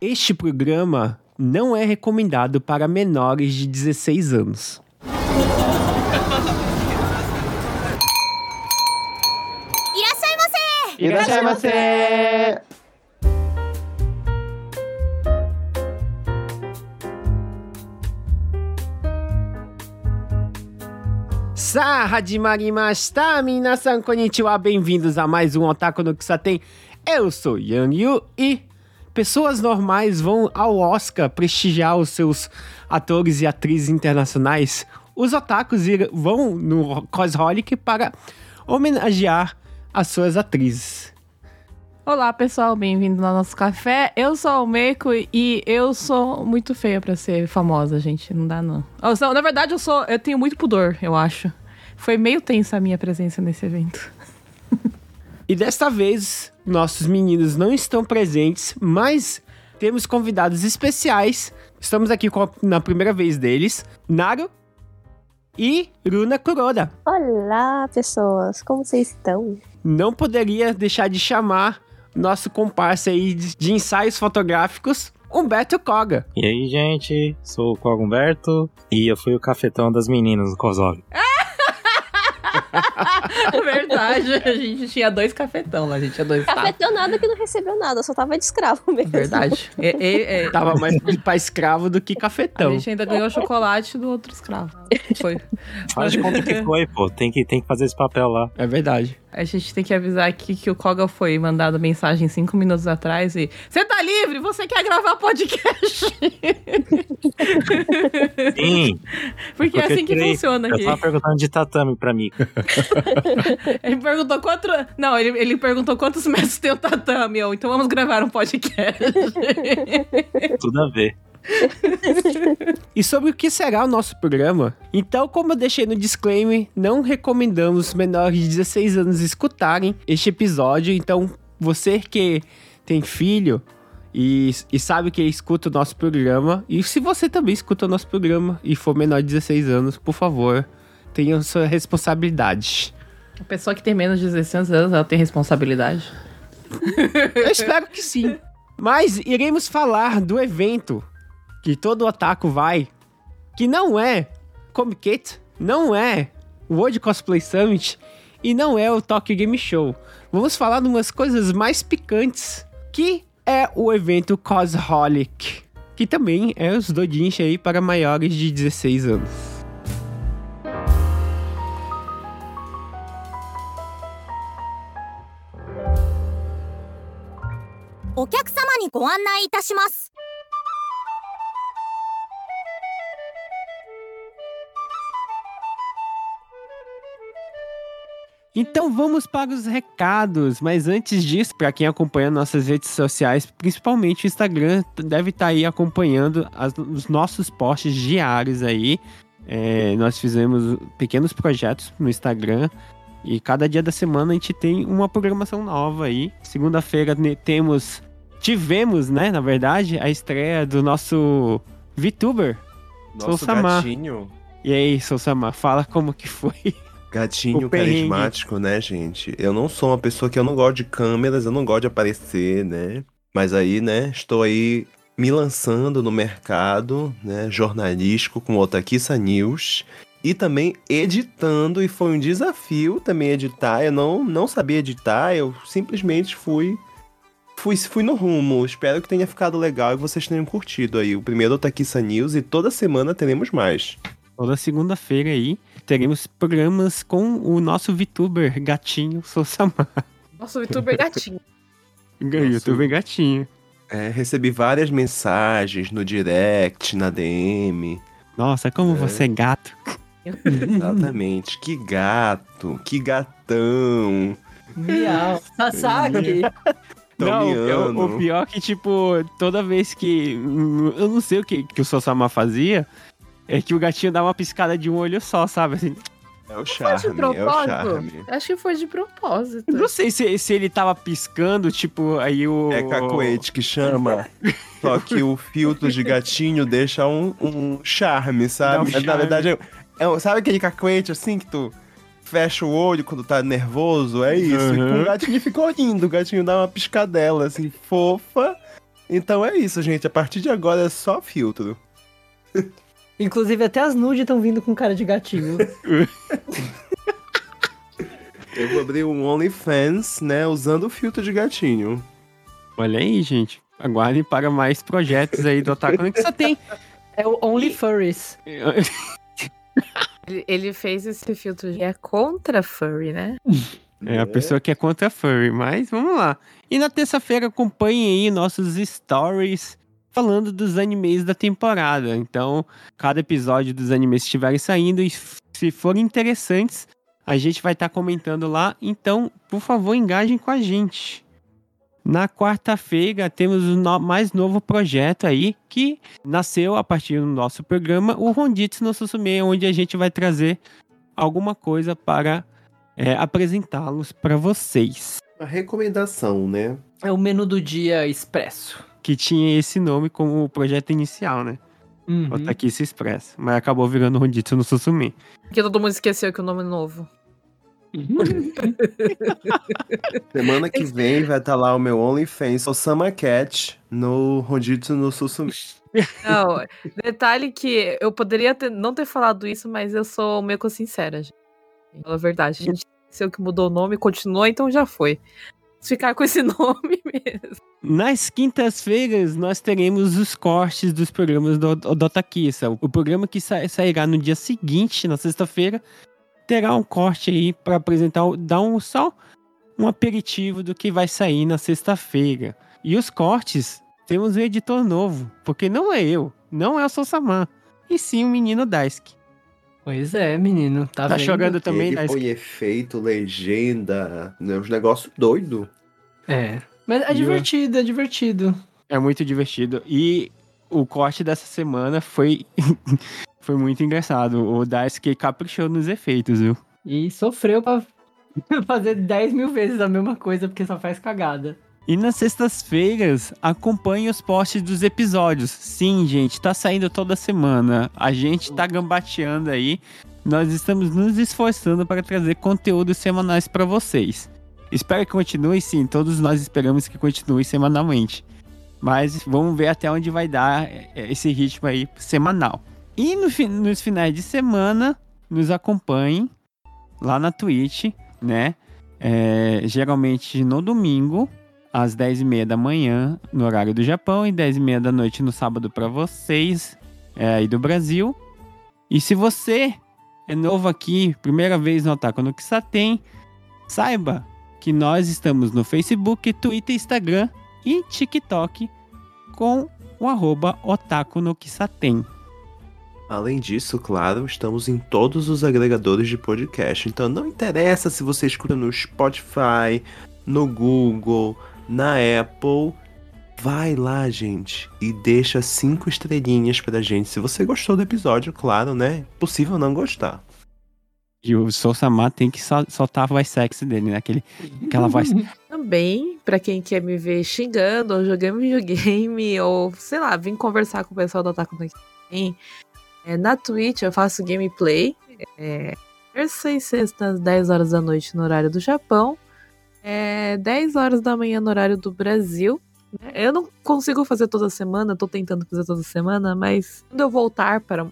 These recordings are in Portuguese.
Este programa não é recomendado para menores de 16 anos. Irashaimase! Sa, hadimarimashita, minasan konnichiwa, bem-vindos a mais um Otaku no Kisaten. Eu sou Yang Yu e pessoas normais vão ao Oscar prestigiar os seus atores e atrizes internacionais. Os otakus vão no Cosholic para homenagear as suas atrizes. Olá, pessoal, bem-vindo ao nosso café. Eu sou o Meiko e eu sou muito feia pra ser famosa, gente. Não dá, não. Oh, não, Na verdade, eu sou. Eu tenho muito pudor, eu acho. Foi meio tensa a minha presença nesse evento. E desta vez, nossos meninos não estão presentes, mas temos convidados especiais. Estamos aqui com a- na primeira vez deles, Naru e Runa Kuroda. Olá, pessoas, como vocês estão? Não poderia deixar de chamar nosso comparsa aí de, de ensaios fotográficos, Humberto Koga. E aí, gente? Sou o Kogo Humberto e eu fui o cafetão das meninas no Kozog. verdade, a gente tinha dois cafetão lá, a gente tinha dois Cafeteu nada que não recebeu nada, só tava de escravo mesmo. Verdade. É, é, é. Tava mais pra escravo do que A cafetão. gente ainda ganhou chocolate do outro escravo. Foi. Faz de conta que foi, pô. Tem que, tem que fazer esse papel lá. É verdade. A gente tem que avisar aqui que o Koga foi mandado mensagem cinco minutos atrás e. Você tá livre? Você quer gravar podcast? Sim, Porque, é Porque assim que tirei- funciona eu aqui. tava perguntando de tatame pra mim. Ele perguntou quanto. Não, ele, ele perguntou quantos metros tem o tatame. Eu, então vamos gravar um podcast. Tudo a ver. E sobre o que será o nosso programa? Então, como eu deixei no disclaimer, não recomendamos menores de 16 anos escutarem este episódio. Então, você que tem filho e, e sabe que escuta o nosso programa, e se você também escuta o nosso programa e for menor de 16 anos, por favor, tenha sua responsabilidade. A pessoa que tem menos de 16 anos, ela tem responsabilidade. Eu espero que sim. Mas iremos falar do evento que todo otaku vai, que não é Comic não é o World Cosplay Summit e não é o Tokyo Game Show. Vamos falar de umas coisas mais picantes, que é o evento Cosholic, que também é os doujinshi aí para maiores de 16 anos. お客様にご案内いたします。 Então vamos para os recados, mas antes disso, para quem acompanha nossas redes sociais, principalmente o Instagram, deve estar aí acompanhando as- os nossos posts diários aí. É, nós fizemos pequenos projetos no Instagram e cada dia da semana a gente tem uma programação nova aí. Segunda-feira ne- temos, tivemos, né, na verdade, a estreia do nosso VTuber. Nosso Samar. gatinho. E aí, Sousama, fala como que foi. Gatinho carismático, né, gente? Eu não sou uma pessoa que eu não gosto de câmeras, eu não gosto de aparecer, né? Mas aí, né, estou aí me lançando no mercado, né, jornalístico com o Otakissa News e também editando e foi um desafio também editar. Eu não não sabia editar, eu simplesmente fui fui fui no rumo. Espero que tenha ficado legal e vocês tenham curtido aí o primeiro Otakissa News e toda semana teremos mais. Toda segunda-feira aí teremos programas com o nosso VTuber gatinho Sousama. Nossa, o youtuber gatinho. YouTuber gatinho. É, recebi várias mensagens no direct, na DM. Nossa, como É. você é gato. Exatamente. que gato, que gatão. Miau. Sasaki. Não, o pior é que, tipo, toda vez que. Eu não sei o que, que o Sousama fazia. É que o gatinho dá uma piscada de um olho só, sabe? Assim, É o Foi de charme, é o propósito? charme. Acho que foi de propósito. não sei se, se ele tava piscando, tipo, aí o. É cacoete que chama. Só que o filtro de gatinho deixa um, um charme, sabe? Um Na charme. verdade, é, é sabe aquele cacoete assim que tu fecha o olho quando tá nervoso? É isso. Uhum. o gatinho ficou lindo. O gatinho dá uma piscadela assim, fofa. Então é isso, gente. A partir de agora é só filtro. Inclusive, até as nudes estão vindo com cara de gatinho. Eu vou abrir um OnlyFans, né? Usando o filtro de gatinho. Olha aí, gente. Aguardem para mais projetos aí do Otaku no que só tem. é o Only Furries. Ele, fez esse filtro e é contra furry, né? É a pessoa que é contra furry, mas vamos lá. E na terça-feira acompanhem aí nossos stories falando dos animes da temporada. Então, cada episódio dos animes estiverem saindo, e se forem interessantes, a gente vai estar comentando lá. Então, por favor, engajem com a gente. Na quarta-feira temos o no- mais novo projeto aí que nasceu a partir do nosso programa, o Ronditsu no Susume, onde a gente vai trazer alguma coisa para é, apresentá-los para vocês. A recomendação, né? É o menu do dia expresso. Que tinha esse nome como o projeto inicial, né? Uhum. Otakice Express. Mas acabou virando Ronditsu no Susume. Porque todo mundo esqueceu que o nome é novo. Semana que vem vai estar lá o meu OnlyFans, o Sama Cat, no Ronditsu no Susumi. Não, detalhe que eu poderia ter- não ter falado isso, mas eu sou meio que sincera, gente. Fala a verdade. A gente esqueceu que mudou o nome, continuou, então já foi. Ficar com esse nome mesmo. Nas quintas-feiras, nós teremos os cortes dos programas do, do Otakissa. O programa que sa- sairá no dia seguinte, na sexta-feira, terá um corte aí para apresentar, o- dar um só um aperitivo do que vai sair na sexta-feira. E os cortes, temos um editor novo, porque não é eu, não é o Soussaman, e sim o menino Daisuke. Pois é, menino. Tá, Tá vendo? jogando também, Ele Daisuke? põe efeito, legenda, né, uns negócios doidos. É. Mas é E divertido, é divertido. É muito divertido. E o corte dessa semana foi, foi muito engraçado. O Daisuke caprichou nos efeitos, viu? E sofreu pra fazer 10 mil vezes a mesma coisa, porque só faz cagada. E nas sextas-feiras, acompanhe os posts dos episódios. Sim, gente, tá saindo toda semana. A gente tá gambateando aí. Nós estamos nos esforçando para trazer conteúdos semanais para vocês. Espero que continue, sim. Todos nós esperamos que continue semanalmente. Mas vamos ver até onde vai dar é, esse ritmo aí semanal. E no nos finais de semana, nos acompanhem lá na Twitch, né? É, geralmente no domingo, às 10h30 da manhã, no horário do Japão, e 10h30 da noite no sábado para vocês é, aí do Brasil. E se você é novo aqui, primeira vez no Otaku no Kisaten, saiba que nós estamos no Facebook, Twitter, Instagram e TikTok com o arroba Otaku no Kisaten. Além disso, claro, estamos em todos os agregadores de podcast. Então não interessa se você escuta no Spotify, no Google, na Apple. Vai lá, gente, e deixa cinco estrelinhas pra gente. Se você gostou do episódio, claro, né? Possível não gostar. E o Sousama tem que sol- soltar a voz sexy dele, né? Aquele, aquela voz. Também, pra quem quer me ver xingando, ou jogando videogame, ou sei lá, vim conversar com o pessoal do Otaku no Kisaten, é, na Twitch eu faço gameplay. É, terça e sexta às 10 horas da noite no horário do Japão. É, 10 horas da manhã no horário do Brasil. né? Eu não consigo fazer toda semana, tô tentando fazer toda semana, mas quando eu voltar para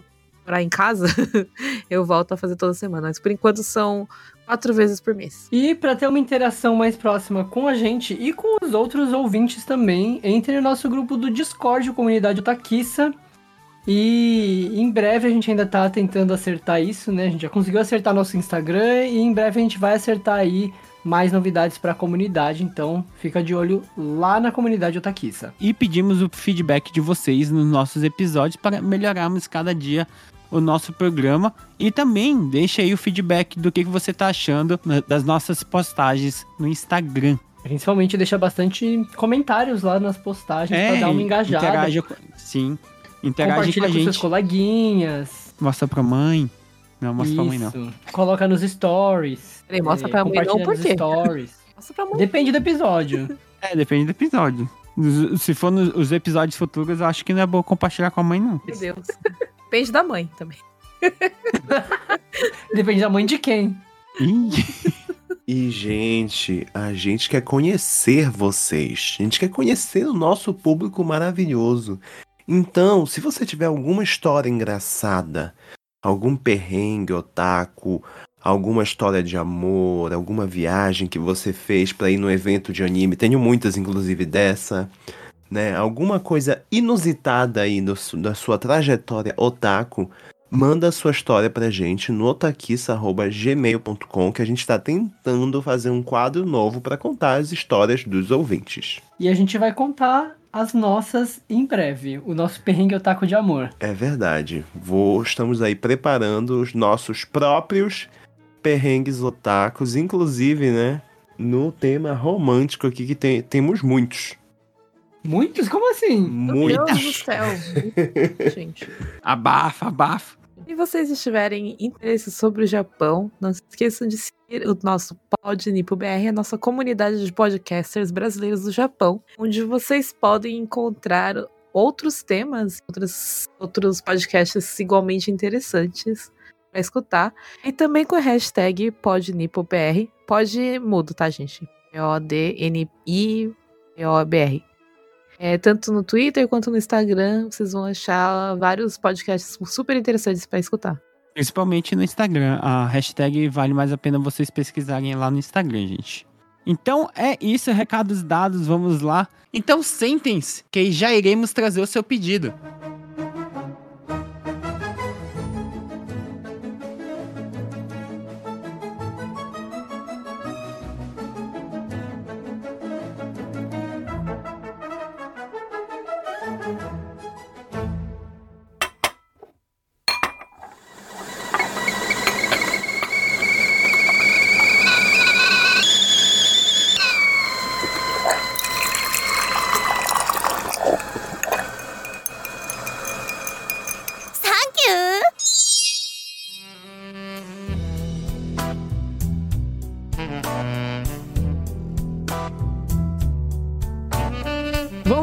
morar em casa, eu volto a fazer toda semana. Mas por enquanto são quatro vezes por mês. E para ter uma interação mais próxima com a gente e com os outros ouvintes também, entre no nosso grupo do Discord, Comunidade Otaquiça. E em breve a gente ainda tá tentando acertar isso, né? A gente já conseguiu acertar nosso Instagram e em breve a gente vai acertar aí mais novidades para a comunidade, então fica de olho lá na comunidade Otaquiça. e pedimos o feedback de vocês nos nossos episódios para melhorarmos cada dia o nosso programa e também deixa aí o feedback do que você tá achando das nossas postagens no Instagram. Principalmente deixa bastante comentários lá nas postagens para dar uma engajada. É, Interage, com- sim, interage com Compartilha a com, seus gente. coleguinhas. Mostra pra mãe. Não, mostra pra mãe não. Isso. Coloca nos stories. Peraí, mostra É, pra mãe não, por quê? stories. Nossa, pra mãe. Depende do episódio. É, depende do episódio. Se for nos episódios futuros, eu acho que não é bom compartilhar com a mãe, não. Meu Deus. Depende da mãe também. Depende da mãe de quem. E, gente, a gente quer conhecer vocês. A gente quer conhecer o nosso público maravilhoso. Então, se você tiver alguma história engraçada, algum perrengue otaku, alguma história de amor, alguma viagem que você fez para ir no evento de anime, tenho muitas inclusive dessa, né? Alguma coisa inusitada aí no, da sua trajetória otaku, manda a sua história pra gente no otakissa@gmail.com que a gente tá tentando fazer um quadro novo para contar as histórias dos ouvintes. E a gente vai contar as nossas em breve, o nosso perrengue otaku de amor. É verdade. Vou, estamos aí preparando os nossos próprios perrengues otakus, inclusive, né, no tema romântico aqui que tem, temos muitos. Muitos? Como assim? Meu Deus do Muitos. céu. Gente. Abafa, abafa. Se vocês estiverem interesse sobre o Japão, não se esqueçam de seguir o nosso Pod Nipo BR, a nossa comunidade de podcasters brasileiros do Japão, onde vocês podem encontrar outros temas, outros, outros podcasts igualmente interessantes para escutar. E também com a hashtag PodNipoBR. Pod mudo, tá, gente? P-O-D-N-I-P-O-B-R. É, tanto no Twitter quanto no Instagram, vocês vão achar vários podcasts super interessantes para escutar. Principalmente no Instagram. A hashtag vale mais a pena vocês pesquisarem lá no Instagram, gente. Então é isso, recados dados, vamos lá. Então sentem-se, que já iremos trazer o seu pedido.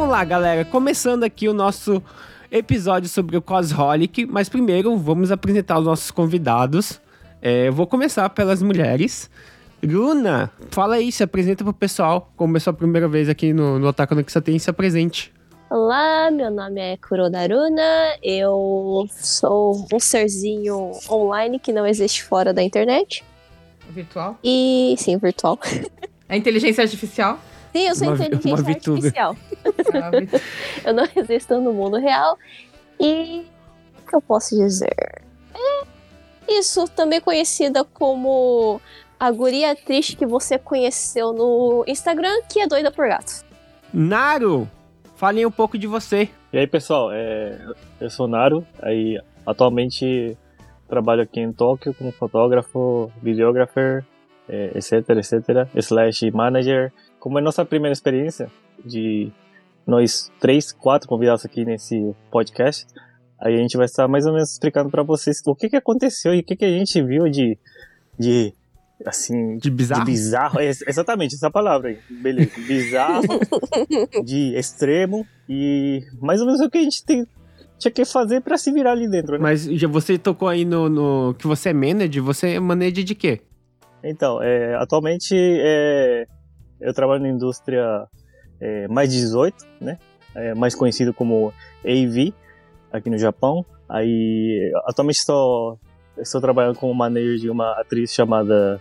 Vamos lá, galera. Começando aqui o nosso episódio sobre o Cosholic, mas primeiro vamos apresentar os nossos convidados. É, eu vou começar pelas mulheres. Luna, fala aí, se apresenta pro pessoal. Como é sua primeira vez aqui no, no Otaku no Kisaten, se apresente. Olá, meu nome é Kurodaruna, eu sou um serzinho online que não existe fora da internet. Virtual? E, sim, virtual. É inteligência artificial? Sim, eu sou Uma- inteligência uma artificial. Virtu- Eu não existo no mundo real. E o que eu posso dizer? É isso, também conhecida como a guria triste que você conheceu no Instagram, que é doida por gato. Naru, fale um pouco de você. E aí, pessoal, é, eu sou Naru, aí atualmente trabalho aqui em Tóquio como fotógrafo, videographer, é, etc, etc, slash manager. Como é nossa primeira experiência de nós três, quatro convidados aqui nesse podcast, aí a gente vai estar mais ou menos explicando para vocês o que que aconteceu e o que que a gente viu de, de assim, De bizarro. de bizarro, é, exatamente, essa palavra aí. Beleza. Bizarro, de extremo e mais ou menos o que a gente tem, tinha que fazer pra se virar ali dentro, né? Mas já você tocou aí no, no- que você é manager, você é manager de quê? Então, é, atualmente é, eu trabalho na indústria é, mais 18, né? É, mais conhecido como AV aqui no Japão. Aí, atualmente estou, estou trabalhando como manager de uma atriz chamada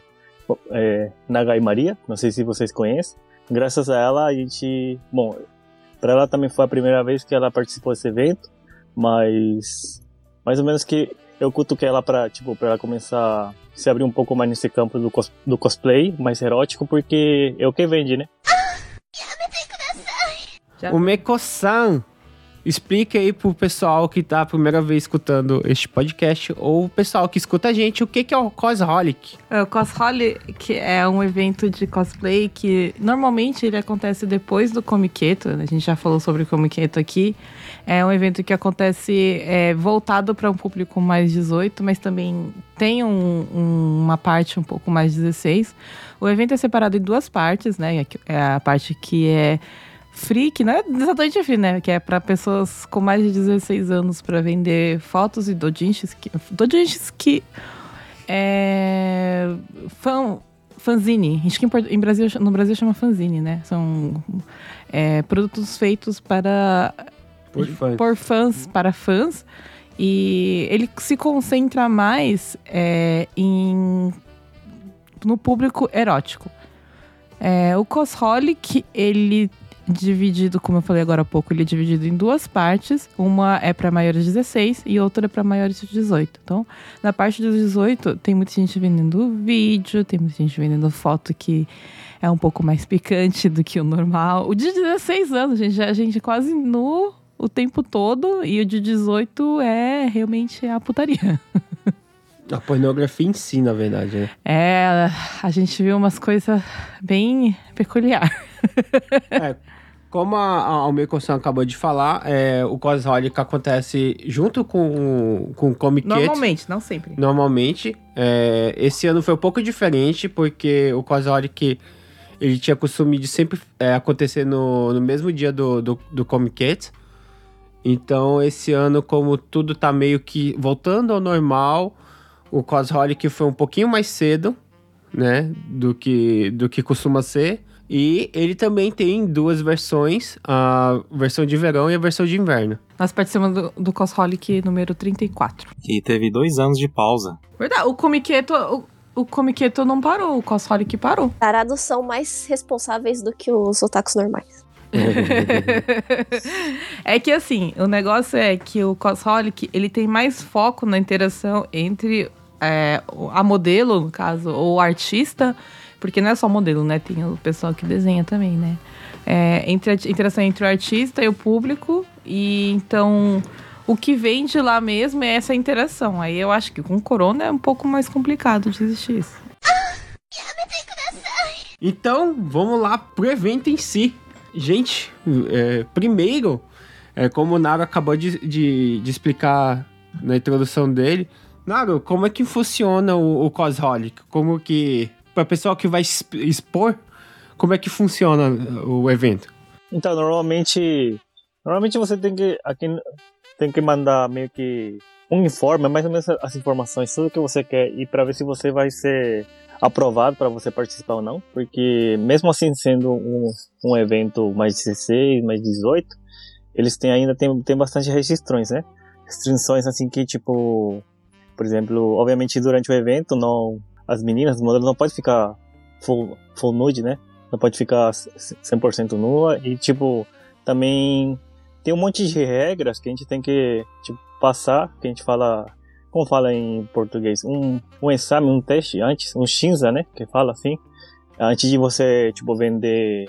é, Nagai Maria. Não sei se vocês conhecem. Graças a ela, a gente, bom, para ela também foi a primeira vez que ela participou desse evento, mas mais ou menos que eu cutuquei ela pra, tipo, pra ela começar a se abrir um pouco mais nesse campo do, cos- do cosplay, mais erótico, porque é o que vende, né? Já- O Meko-san, explica aí pro pessoal que tá a primeira vez escutando este podcast, ou o pessoal que escuta a gente, o que que é o Cosholic? É, O Cosholic é um evento de cosplay que normalmente ele acontece depois do Comiqueto. né? A gente já falou sobre o Comiqueto aqui. É um evento que acontece é, voltado para um público mais 18, mas também tem um- um- uma parte um pouco mais 16. O evento é separado em duas partes, né? É a parte que é não é exatamente free, né? Que é para pessoas com mais de 16 anos para vender fotos e dojinshis que, dojinshis que é, fan, fanzine. Acho que em, Brasil, no Brasil chama fanzine, né? São é, produtos feitos para Por fã. por fãs, para fãs. E ele se concentra mais é, em no público erótico. É, o Cosholic, ele dividido, como eu falei agora há pouco, ele é dividido em duas partes. Uma é para maiores de 16 e outra é para maiores de 18. Então, na parte dos 18, tem muita gente vendendo vídeo, tem muita gente vendendo foto que é um pouco mais picante do que o normal. O de 16 anos, gente, a gente é quase nu o tempo todo e o de 18 é realmente a putaria. A pornografia em si, na verdade, né? É, a gente viu umas coisas bem peculiar. É, como a, a Almeida acabou de falar, é, o Cosrolic acontece junto com, com o Comic. Normalmente, não sempre. Normalmente. É, esse ano foi um pouco diferente, porque o Cosrolic ele tinha costume de sempre é, acontecer no, no mesmo dia do, do, do Comic. Então, esse ano, como tudo tá meio que voltando ao normal, o Cosrolic foi um pouquinho mais cedo, né? Do que, do que costuma ser. E ele também tem duas versões, a versão de verão e a versão de inverno. Nós participamos do, do Cosholic número 34. Que teve dois anos de pausa. Verdade, o Comiqueto, o, o Comiqueto não parou, o Cosholic parou. Tarados são mais responsáveis do que os otakus normais. é que assim, o negócio é que o Cosholic, ele tem mais foco na interação entre é, a modelo, no caso, ou o artista, porque não é só modelo, né? Tem o pessoal que desenha também, né? É, entre a interação entre o artista e o público, e então o que vende lá mesmo é essa interação. Aí eu acho que com o Corona é um pouco mais complicado de existir isso. Então, vamos lá pro evento em si. Gente, é, primeiro, é, como o Naro acabou de, de, de, explicar na introdução dele, Naro, como é que funciona o, o Cosholic? Como que, pra pessoa que vai expor, como é que funciona o evento? Então, normalmente, normalmente você tem que, aqui, tem que mandar meio que um informe, mais ou menos as informações, tudo que você quer, e para ver se você vai ser aprovado para você participar ou não, porque mesmo assim sendo um, um evento mais 16, mais 18, eles têm ainda tem, tem bastante restrições, né? Restrições assim que tipo, por exemplo, obviamente durante o evento não as meninas, os modelos não pode ficar full, full nude, né? Não pode ficar 100% nua e tipo também tem um monte de regras que a gente tem que tipo, passar, que a gente fala como fala em português, um, um exame, um teste antes, um shinza, né, que fala assim, antes de você, tipo, vender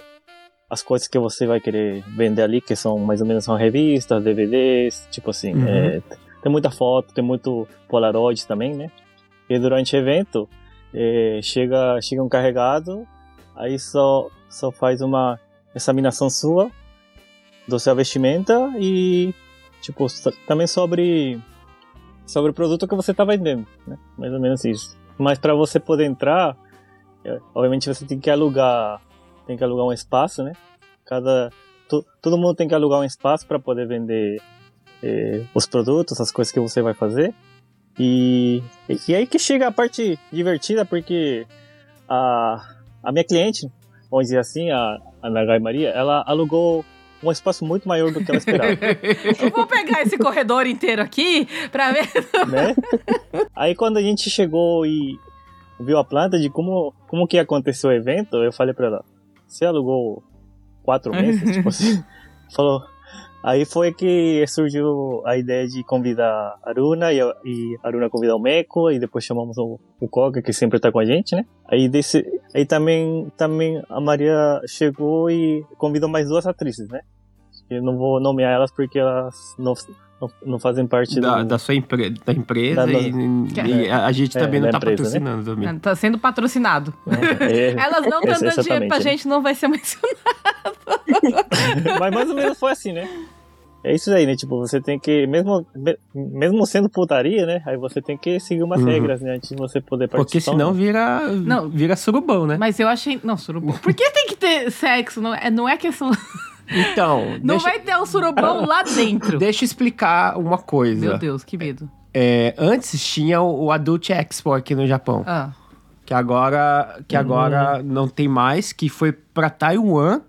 as coisas que você vai querer vender ali, que são mais ou menos são revistas, DVDs, tipo assim, Uhum. é, tem muita foto, tem muito Polaroid também, né, e durante o evento, é, chega, chega um carregado, aí só, só faz uma examinação sua, do seu vestimenta e, tipo, também sobre sobre o produto que você está vendendo, né? Mais ou menos isso. Mas para você poder entrar, é, obviamente você tem que alugar, tem que alugar um espaço, né? Cada to- todo mundo tem que alugar um espaço para poder vender eh, os produtos, as coisas que você vai fazer. E, e, aí que chega a parte divertida, porque a, a minha cliente, vamos dizer assim, a, a Nagai Maria, ela alugou um espaço muito maior do que ela esperava. Eu vou pegar esse corredor inteiro aqui pra ver. né? Aí quando a gente chegou e viu a planta de como, como que aconteceu o evento, eu falei pra ela, você alugou quatro meses? tipo assim, falou. Aí foi que surgiu a ideia de convidar a Aruna e a, e a Aruna convidar o Meco e depois chamamos o, o Koga, que sempre tá com a gente, né? Aí, desse, aí também, também a Maria chegou e convidou mais duas atrizes, né? Eu não vou nomear elas porque elas não, não, não fazem parte Da, do, da sua empre da empresa Da- e, e a, a gente É, também não da tá empresa, né? patrocinando também. Tá sendo patrocinado. É, Elas não estão dando dinheiro pra exatamente, né? gente, não vai ser mencionado. Mas mais ou menos foi assim, né? É isso aí, né? Tipo, você tem que, mesmo, me- mesmo sendo putaria, né? Aí você tem que seguir umas Uhum. regras, né? Antes de você poder participar. Porque senão vira, Não. vira surubão, né? Mas eu achei. Não, surubão. Por que tem que ter sexo? Não é, não é questão. Então, Não deixa, vai ter o surubão lá dentro. deixa eu explicar uma coisa. Meu Deus, que medo. É, antes tinha o, o Adult Expo aqui no Japão. Ah. Que agora, que agora não tem mais, que foi pra Taiwan.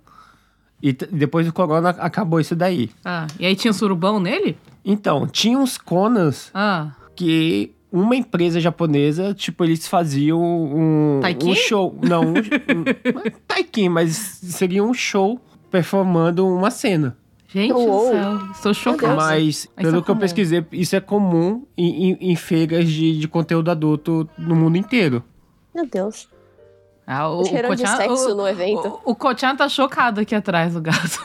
E depois do corona acabou isso daí. Ah, e aí tinha surubão nele? Então, tinha uns Konas Ah, que uma empresa japonesa, tipo, eles faziam um, Taikin? um show. Não, um, um, é Taikin, mas seria um show performando uma cena. gente Uou. do céu. Estou chocada. Mas, Mas pelo isso é que eu pesquisei, isso é comum em, em- em feiras de, de conteúdo adulto no mundo inteiro. Meu Deus. Ah, o, o Cheirando de sexo o- no evento. O, o Kochan tá chocado aqui atrás, o gato.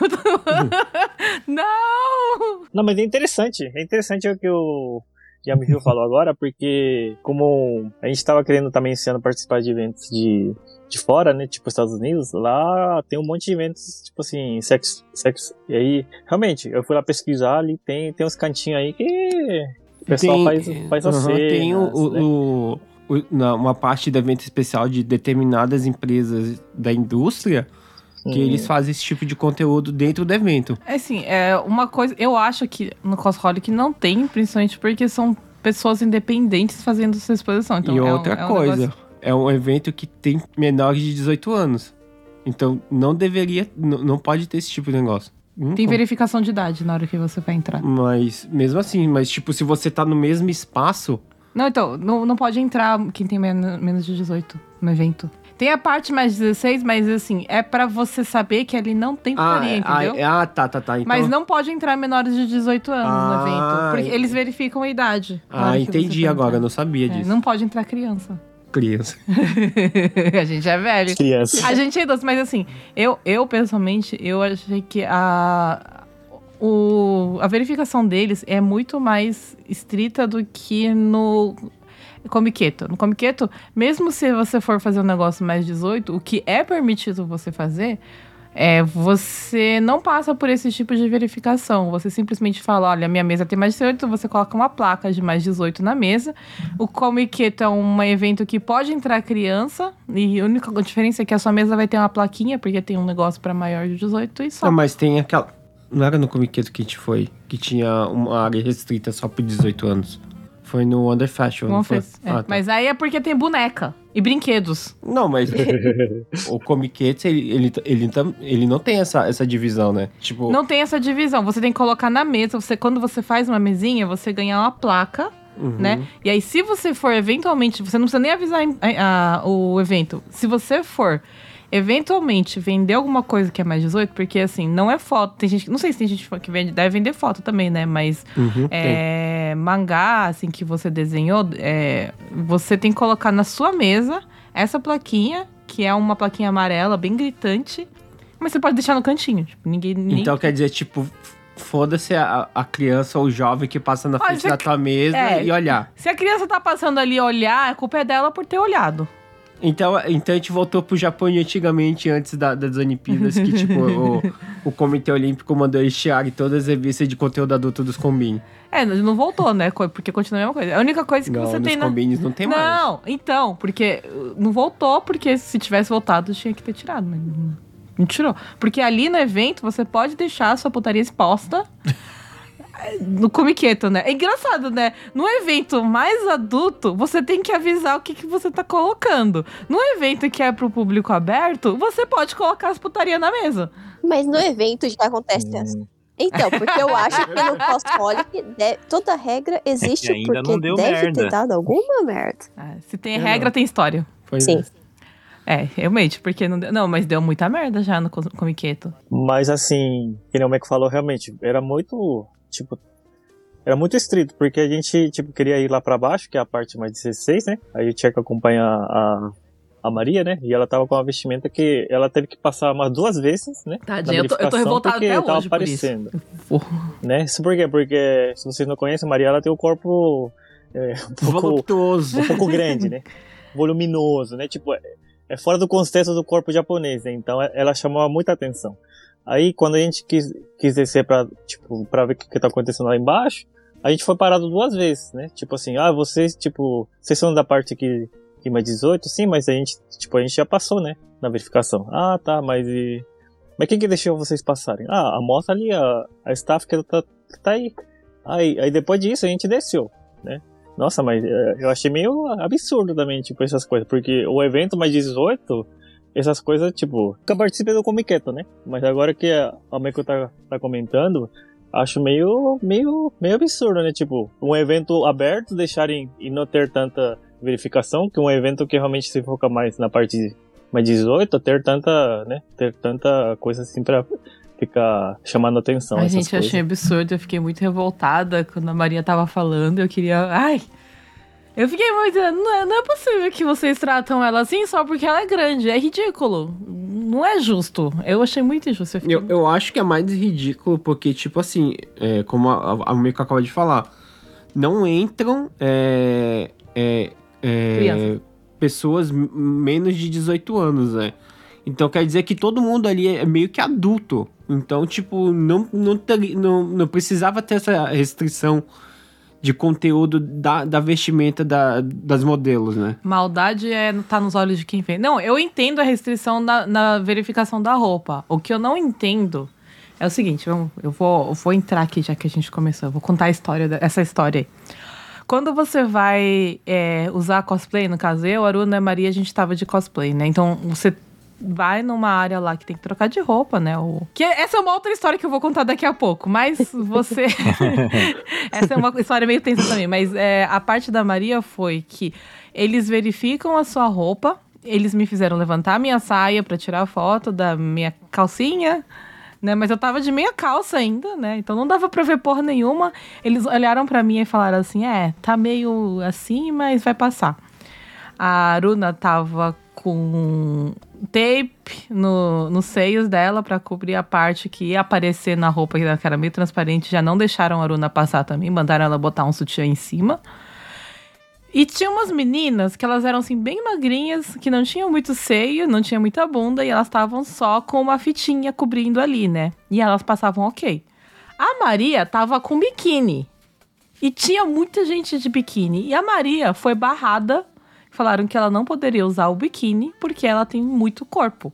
Não! Não, mas é interessante. É interessante o que o Yamihiro falou agora, porque como a gente tava querendo também esse ano participar de eventos de, de fora, né? Tipo Estados Unidos, lá tem um monte de eventos, tipo assim, sexo. sexo. E aí, realmente, eu fui lá pesquisar ali, tem, tem uns cantinhos aí que o pessoal Tem- faz, faz você. Tem o, o- né? o- o- uma parte do evento especial de determinadas empresas da indústria que Hum. eles fazem esse tipo de conteúdo dentro do evento. É assim, é uma coisa. Eu acho que no Cosrolic não tem, principalmente porque são pessoas independentes fazendo sua exposição. Então, e é um- outra é um coisa, negócio- é um evento que tem menores de 18 anos. Então não deveria, não pode ter esse tipo de negócio. Não Tem verificação de idade na hora que você vai entrar. Mas mesmo assim, mas tipo, se você tá no mesmo espaço, Não, então, não, não pode entrar quem tem men- menos de 18 no evento. Tem a parte mais 16, mas assim, é pra você saber que ali não tem ah, putaria, é- ah, entendeu? é- ah, tá, tá, tá. Então, Mas não pode entrar menores de 18 anos no Ah, evento. Porque entendi. eles verificam a idade. Ah, entendi agora, não sabia É, disso. não pode entrar criança. Criança. a gente é velho. Criança. A gente é idoso, mas assim, eu, eu pessoalmente, eu achei que a, o, a verificação deles é muito mais estrita do que no Comiqueto. No Comiqueto, mesmo se você for fazer um negócio mais 18, o que é permitido você fazer é você não passa por esse tipo de verificação. Você simplesmente fala, olha, minha mesa tem mais 18, você coloca uma placa de mais 18 na mesa. O Comiqueto é um evento que pode entrar criança, e a única diferença é que a sua mesa vai ter uma plaquinha, porque tem um negócio para maior de 18 e só. Não, mas tem aquela. Não era no Comiqueto que a gente foi, que tinha uma área restrita só por 18 anos. Foi no Wonder Festival, não foi? É, Ah, tá. Mas aí é porque tem boneca e brinquedos. Não, mas o Comiquete, ele, ele, ele, ele não tem essa, essa divisão, né? Tipo, Não tem essa divisão. Você tem que colocar na mesa. Você, quando você faz uma mesinha, você ganha uma placa, uhum. né? E aí, se você for eventualmente, você não precisa nem avisar a- a- o evento. Se você for eventualmente vender alguma coisa que é mais 18, porque assim, não é foto. Tem gente, não sei se tem gente que vende, deve vender foto também, né? Mas Uhum, é, mangá, assim, que você desenhou, é, você tem que colocar na sua mesa essa plaquinha, que é uma plaquinha amarela, bem gritante. Mas você pode deixar no cantinho. Tipo, ninguém. ninguém Então quer dizer, tipo, foda-se a, a criança ou o jovem que passa na Olha, frente da tua mesa é. e olhar. Se a criança tá passando ali olhar, a culpa é dela por ter olhado. Então, então a gente voltou pro Japão antigamente, antes da- das Olimpíadas, que tipo, o, o Comitê Olímpico mandou tirarem todas as revistas de conteúdo adulto dos combines. É, não não voltou, né? Porque continua a mesma coisa. A única coisa que Não, você nos tem na. combines não tem mais. Não, então, porque uh, não voltou, porque se tivesse voltado, tinha que ter tirado, mas não, não tirou. Porque ali no evento você pode deixar a sua putaria exposta no comiqueto, né? É engraçado, né? No evento mais adulto, você tem que avisar o que, que você tá colocando. No evento que é pro público aberto, você pode colocar as putaria na mesa. Mas no evento já acontece essa. Hum. Então, porque eu acho que no de- toda regra existe É ainda porque não deu deve merda. ter dado alguma merda. Ah, se tem Eu regra, não. tem história. Pois Sim. é. É, realmente, porque não deu. Não, mas deu muita merda já no co- comiqueto. Mas assim, que nem o Mac falou, realmente, era muito, tipo, era muito estrito, porque a gente, tipo, queria ir lá pra baixo, que é a parte mais 16, né? Aí gente tinha que acompanhar a, a Maria, né? E ela tava com uma vestimenta que ela teve que passar umas duas vezes, né? Tadinha, eu tô, eu tô porque até tava hoje por isso. aparecendo, Vou- né? Isso por quê? Porque, se vocês não conhecem, a Maria, ela tem o corpo é, um pouco Voluptuoso. um pouco grande, né? Voluminoso, né? Tipo, é, é fora do contexto do corpo japonês, né? Então é- ela chamava muita atenção. Aí quando a gente quis, quis descer pra, tipo, pra ver o que, que tá acontecendo lá embaixo, a gente foi parado duas vezes, né? Tipo assim, ah, vocês, tipo, vocês são da parte que, mais 18? Sim, mas a gente, tipo, a gente já passou, né? Na verificação. Ah, tá, mas e... Mas quem que deixou vocês passarem? Ah, a moça ali, a, a staff que tá, que tá aí. aí. Aí depois disso a gente desceu, né? Nossa, mas é, eu achei meio absurdo também, tipo, essas coisas. Porque o evento mais 18, essas coisas, tipo, nunca participei do Comiqueto, né? Mas agora que a a Meiko tá, tá comentando, acho meio, meio, meio absurdo, né? Tipo, um evento aberto deixarem e não ter tanta verificação, que um evento que realmente se foca mais na parte mais 18, ter tanta, né? Ter tanta coisa assim pra ficar chamando atenção. Ai, essas gente, coisas. achei absurdo. Eu fiquei muito revoltada quando a Maria tava falando. Eu queria. Ai! Eu fiquei muito. Não é, não é possível que vocês tratam ela assim só porque ela é grande. É ridículo. Não é justo. Eu achei muito injusto. Eu fiquei... Eu, eu acho que é mais ridículo porque, tipo assim, é, como a, a acaba de falar, não entram é, é, é, pessoas menos de 18 anos, né? Então quer dizer que todo mundo ali é meio que adulto. Então, tipo, não, não, não, não precisava ter essa restrição de conteúdo da, da vestimenta da, das modelos, né? Maldade é tá nos olhos de quem vê. Não, eu entendo a restrição na, na verificação da roupa. O que eu não entendo é o seguinte, vamos, eu vou, eu vou entrar aqui já que a gente começou. Eu vou contar a história, essa história aí. Quando você vai é, usar cosplay, no caso eu, Aruna e Maria, a gente tava de cosplay, né? Então você vai numa área lá que tem que trocar de roupa, né? O... Que essa é uma outra história que eu vou contar daqui a pouco, mas você. essa é uma história meio tensa também, mas é, a parte da Maria foi que eles verificam a sua roupa, eles me fizeram levantar a minha saia pra tirar foto da minha calcinha. Né, mas eu tava de meia calça ainda, né? Então não dava pra ver porra nenhuma. Eles olharam pra mim e falaram assim: é, tá meio assim, mas vai passar. A Aruna tava com tape no, nos seios dela pra cobrir a parte que ia aparecer na roupa que era meio transparente. Já não deixaram a Aruna passar também, mandaram ela botar um sutiã em cima. E tinha umas meninas que elas eram assim bem magrinhas, que não tinham muito seio, não tinha muita bunda, e elas estavam só com uma fitinha cobrindo ali, né? E elas passavam ok. A Maria tava com biquíni. E tinha muita gente de biquíni. E a Maria foi barrada. Falaram que ela não poderia usar o biquíni porque ela tem muito corpo.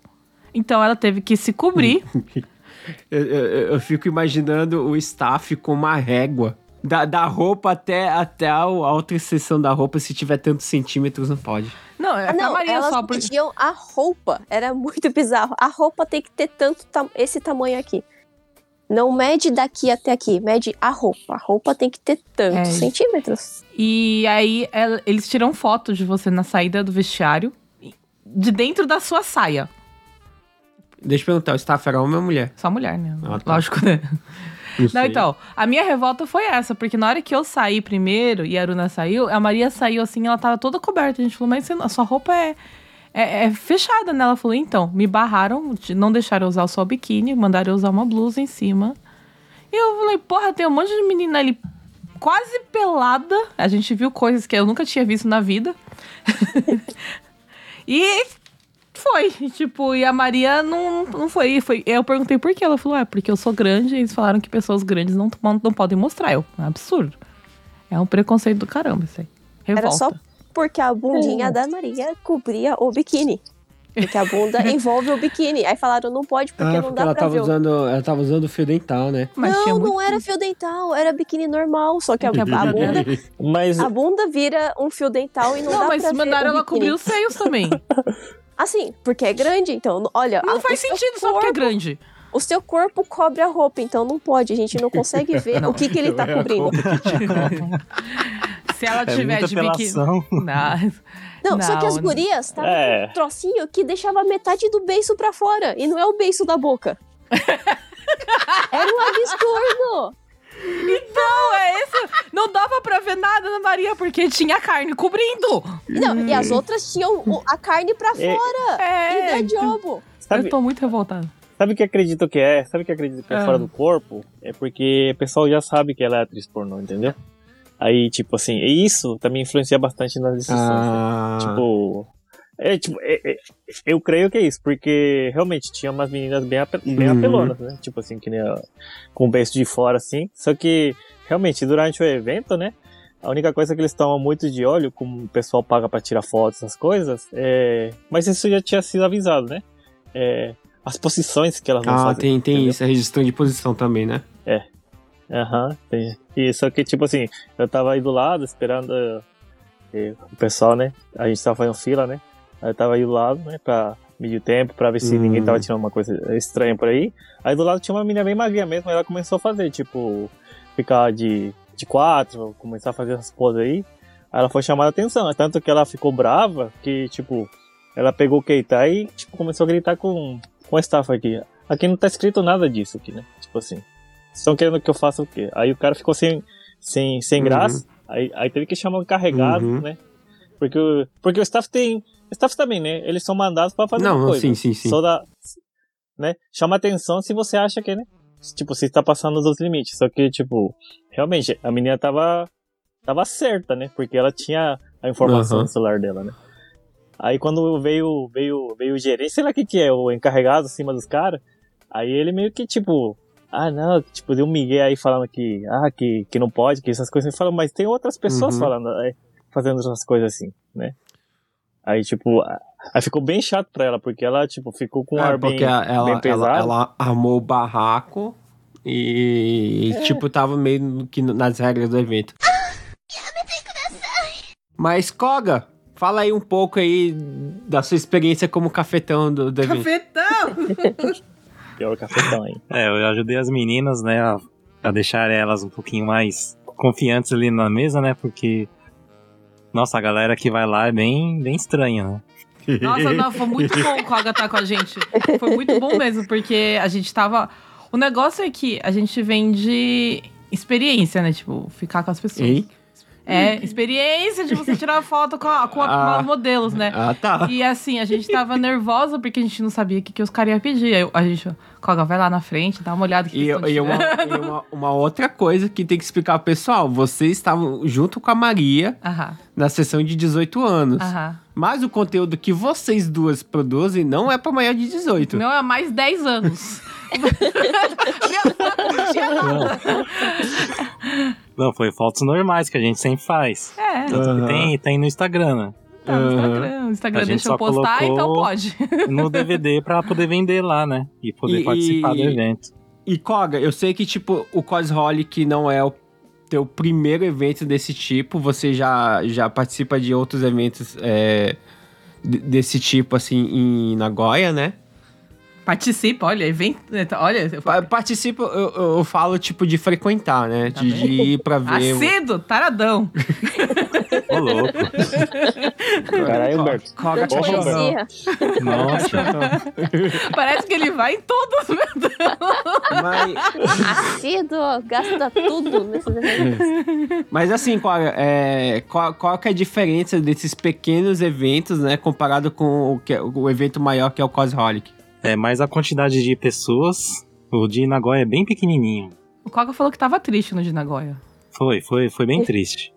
Então ela teve que se cobrir. Eu, eu- eu fico imaginando o staff com uma régua. Da, da roupa até, até a, outra seção da roupa, se tiver tantos centímetros, não pode. Não, é Ah, não, Maria elas só. Por... pediam a roupa. Era muito bizarro. A roupa tem que ter tanto tam- esse tamanho aqui. Não mede daqui até aqui, mede a roupa. A roupa tem que ter tantos É. centímetros. E aí el- eles tiram foto de você na saída do vestiário, de dentro da sua saia. Deixa eu perguntar, o staff era homem ou mulher? Só mulher, né? Ah, tá. Lógico, né? Não, Não, então, a minha revolta foi essa, porque na hora que eu saí primeiro e a Aruna saiu, a Maria saiu assim, ela tava toda coberta. A gente falou, mas a sua roupa é, é, é fechada, né? Ela falou, então, me barraram, não deixaram eu usar só o biquíni, mandaram eu usar uma blusa em cima. E eu falei, porra, tem um monte de menina ali quase pelada. A gente viu coisas que eu nunca tinha visto na vida. e foi, tipo, e a Maria não, não foi, foi. Eu perguntei por quê. Ela falou, é, porque eu sou grande e eles falaram que pessoas grandes não, não, não podem mostrar. Eu, é um absurdo. É um preconceito do caramba isso aí. Revolta. Era só porque a bundinha da Maria cobria o biquíni. Porque a bunda envolve o biquíni. Aí falaram, não pode porque Ah, não porque dá ela pra tava ver. o- usando. Ela tava usando fio dental, né? Mas não, muito- não era fio dental, era biquíni normal. Só que a, Que a bunda Mas a bunda vira um fio dental e não, Não, dá mas pra ver mandaram o ela biquíni. cobrir os seios também. Assim, porque é grande, então, olha... Não a- faz o seu sentido só porque é corpo- grande. O seu corpo cobre a roupa, então não pode. A gente não consegue ver o que, que ele tá É a cobrindo. Se ela É tiver muita de biquíni. Não, Não, só que as gurias estavam É. com um trocinho que deixava metade do beiço pra fora. E não é o beiço da boca. Era um absurdo. Não, é esse. Não dava pra ver nada na Maria porque tinha carne cobrindo. Não, e as outras tinham o- a carne pra É. fora. É. E da jobo. sabe, Eu tô muito revoltada. sabe o que acredito que é? Sabe o que acredito que é Ah. fora do corpo? É porque o pessoal já sabe que ela é atriz pornô, entendeu? Aí, tipo assim, e isso também influencia bastante nas decisões. né? Ah, Tipo. É, tipo, é- é- eu creio que é isso, porque realmente tinha umas meninas bem, bem Uhum. apelonas, né? Tipo assim, que nem a- com o beijo de fora, assim. Só que, realmente, durante o evento, né? A única coisa que eles tomam muito de olho, como o pessoal paga pra tirar fotos, essas coisas, é. Mas isso já tinha sido avisado, né? É. As posições que elas vão ah fazer. tem, tem entendeu? isso, a registrão de posição também, né? Aham, tem. E só que, tipo assim, eu tava aí do lado esperando eh, o pessoal, né? A gente tava fazendo fila, né? Aí eu tava aí do lado, né? Pra medir o tempo, pra ver se Hum. ninguém tava tirando uma coisa estranha por aí. Aí do lado tinha uma menina bem magrinha mesmo, ela começou a fazer, tipo, ficar de, de quatro, começar a fazer essas poses aí. Aí ela foi chamada a atenção, tanto que ela ficou brava que, tipo, ela pegou o Keita e, tipo, começou a gritar com, com a staff aqui. Aqui não tá escrito nada disso aqui, né? Tipo assim. Estão querendo que eu faça o quê? Aí o cara ficou sem, sem, sem Uhum. graça. Aí, aí teve que chamar o encarregado, Uhum. né? Porque, o- porque o staff tem. O staff também, né? Eles são mandados pra fazer Não, coisa. sim, sim, sim. Só dá, né? Chama atenção se você acha que, né? Tipo, você tá passando os outros limites. Só que, tipo, realmente, a menina tava. Tava certa, né? Porque ela tinha a informação Aham. no celular dela, né? Aí quando veio, veio, veio o gerente, sei lá o que que é, o encarregado acima dos caras, aí ele meio que, tipo, ah, não, tipo, deu um migué aí falando que, ah, que, que não pode, que essas coisas. Ele falou, mas tem outras pessoas Uhum. falando, é, fazendo essas coisas assim, né? Aí, tipo, a- aí ficou bem chato pra ela, porque ela, tipo, ficou com um É, ar bem, ela, bem ela, pesado. ela armou o barraco e, É. tipo, tava meio que nas regras do evento. Mas, Koga, fala aí um pouco aí da sua experiência como cafetão do, do evento. Cafetão! Pior cafetão aí. É, eu ajudei as meninas, né, a, a deixar elas um pouquinho mais confiantes ali na mesa, né, porque... Nossa, a galera que vai lá é bem, bem estranha, né? Nossa, não, foi muito bom o Koga estar com a gente. Foi muito bom mesmo, porque a gente tava. O negócio é que a gente vende experiência, né? Tipo, ficar com as pessoas. Hein? É, experiência de você tirar foto com, a- com, a- Ah. os modelos, né? Ah, tá. E assim, a gente tava nervosa porque a gente não sabia o que, que os caras iam pedir. Aí a gente, Koga, vai lá na frente, dá uma olhada. Que E, que eles e uma, e uma- uma outra coisa que tem que explicar pro pessoal: vocês estavam junto com a Maria Aham, na sessão de 18 anos. aham. Mas o conteúdo que vocês duas produzem não é pra maior de 18. Não é mais 10 anos. Meu saco não tinha nada. Não, foi fotos normais que a gente sempre faz. É, Aham. tem, tem no Instagram, né? tá no Instagram. O Instagram A gente deixa eu só postar, então pode. No DVD pra poder vender lá, né? E poder E- participar do e- evento. E Koga, eu sei que, tipo, o Cosholic não é o teu primeiro evento desse tipo. Você já, já participa de outros eventos é, de- desse tipo, assim, em Nagoya, né? Participa, olha, evento. Olha, eu Pa- Participa, eu, eu- eu falo, tipo, de frequentar, né? Tá de, de ir pra ver. Assíduo, taradão. Ô, louco. Caralho, Humberto. Cachorrão. Conhecia. Nossa. Parece que ele vai em todos. Mas, Assíduo, gasta tudo nesses eventos. mas assim, Koga, é, qual, qual que é a diferença desses pequenos eventos, né? Comparado com o, que, é- o evento maior que é o Cosholic? É, mas a quantidade de pessoas, o de Nagoya é bem pequenininho. O Koga falou que tava triste no de Nagoya. Foi, foi, foi bem triste.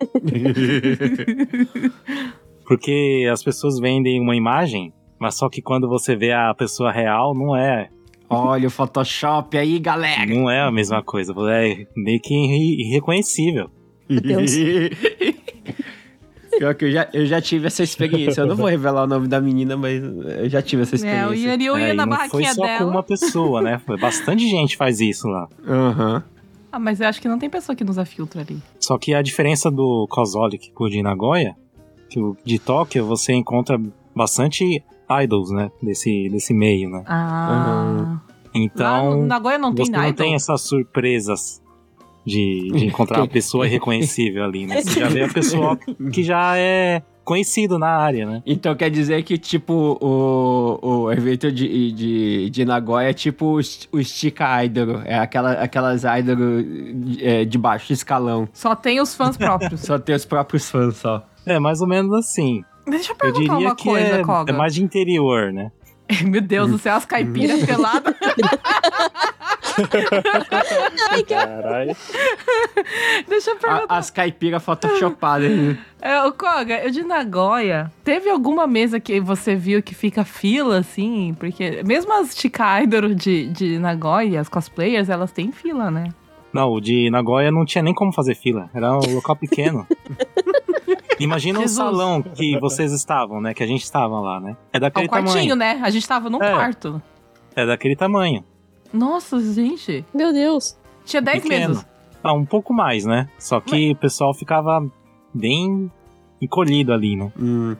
Porque as pessoas vendem uma imagem, mas só que quando você vê a pessoa real, não é. Olha o Photoshop aí, galera! Não é a mesma coisa. É meio que irre- irreconhecível. Deus. Pior que eu já, eu já tive essa experiência. Eu não vou revelar o nome da menina, mas eu já tive essa É, o experiência. Yuri ia É, na e não foi barraquinha só dela. com uma pessoa, né? Foi bastante gente faz isso lá. Aham. Ah, mas eu acho que não tem pessoa que nos filtro ali. Só que a diferença do Kozolic pro de Nagoya, que o de Tóquio você encontra bastante idols, né? Desse, desse meio, né? Ah. Lá Então, no Nagoya não tem você nada. não tem essas surpresas de, de encontrar uma pessoa irreconhecível ali, né? Você já vê a pessoa que já é conhecido na área, né? Então quer dizer que, tipo, o, o evento de, de, de Nagoya é tipo o, st- o Stika Idol. É aquela, aquelas idol é, de baixo escalão. Só tem os fãs próprios. Só tem os próprios fãs só. É mais ou menos assim. Deixa eu Eu perguntar diria uma que coisa, é, Koga. é mais de interior, né? Meu Deus do céu, as caipiras peladas. Ai, Caralho. Deixa eu perguntar. A- as caipiras photoshopadas. né? É, o Koga, eu de Nagoya, teve alguma mesa que você viu que fica fila, assim? Porque mesmo as Chica Idol de, de Nagoya, as cosplayers, elas têm fila, né? Não, o de Nagoya não tinha nem como fazer fila. Era um local pequeno. Imagina Jesus. um salão que vocês estavam, né? Que a gente estava lá, né? É É daquele um quartinho, tamanho. né? A gente tava num É. quarto. É daquele tamanho. Nossa, gente. Meu Deus. Tinha 10 Pequeno. mesas. Ah, um pouco mais, né? Só que o pessoal ficava bem encolhido ali, né? Hum.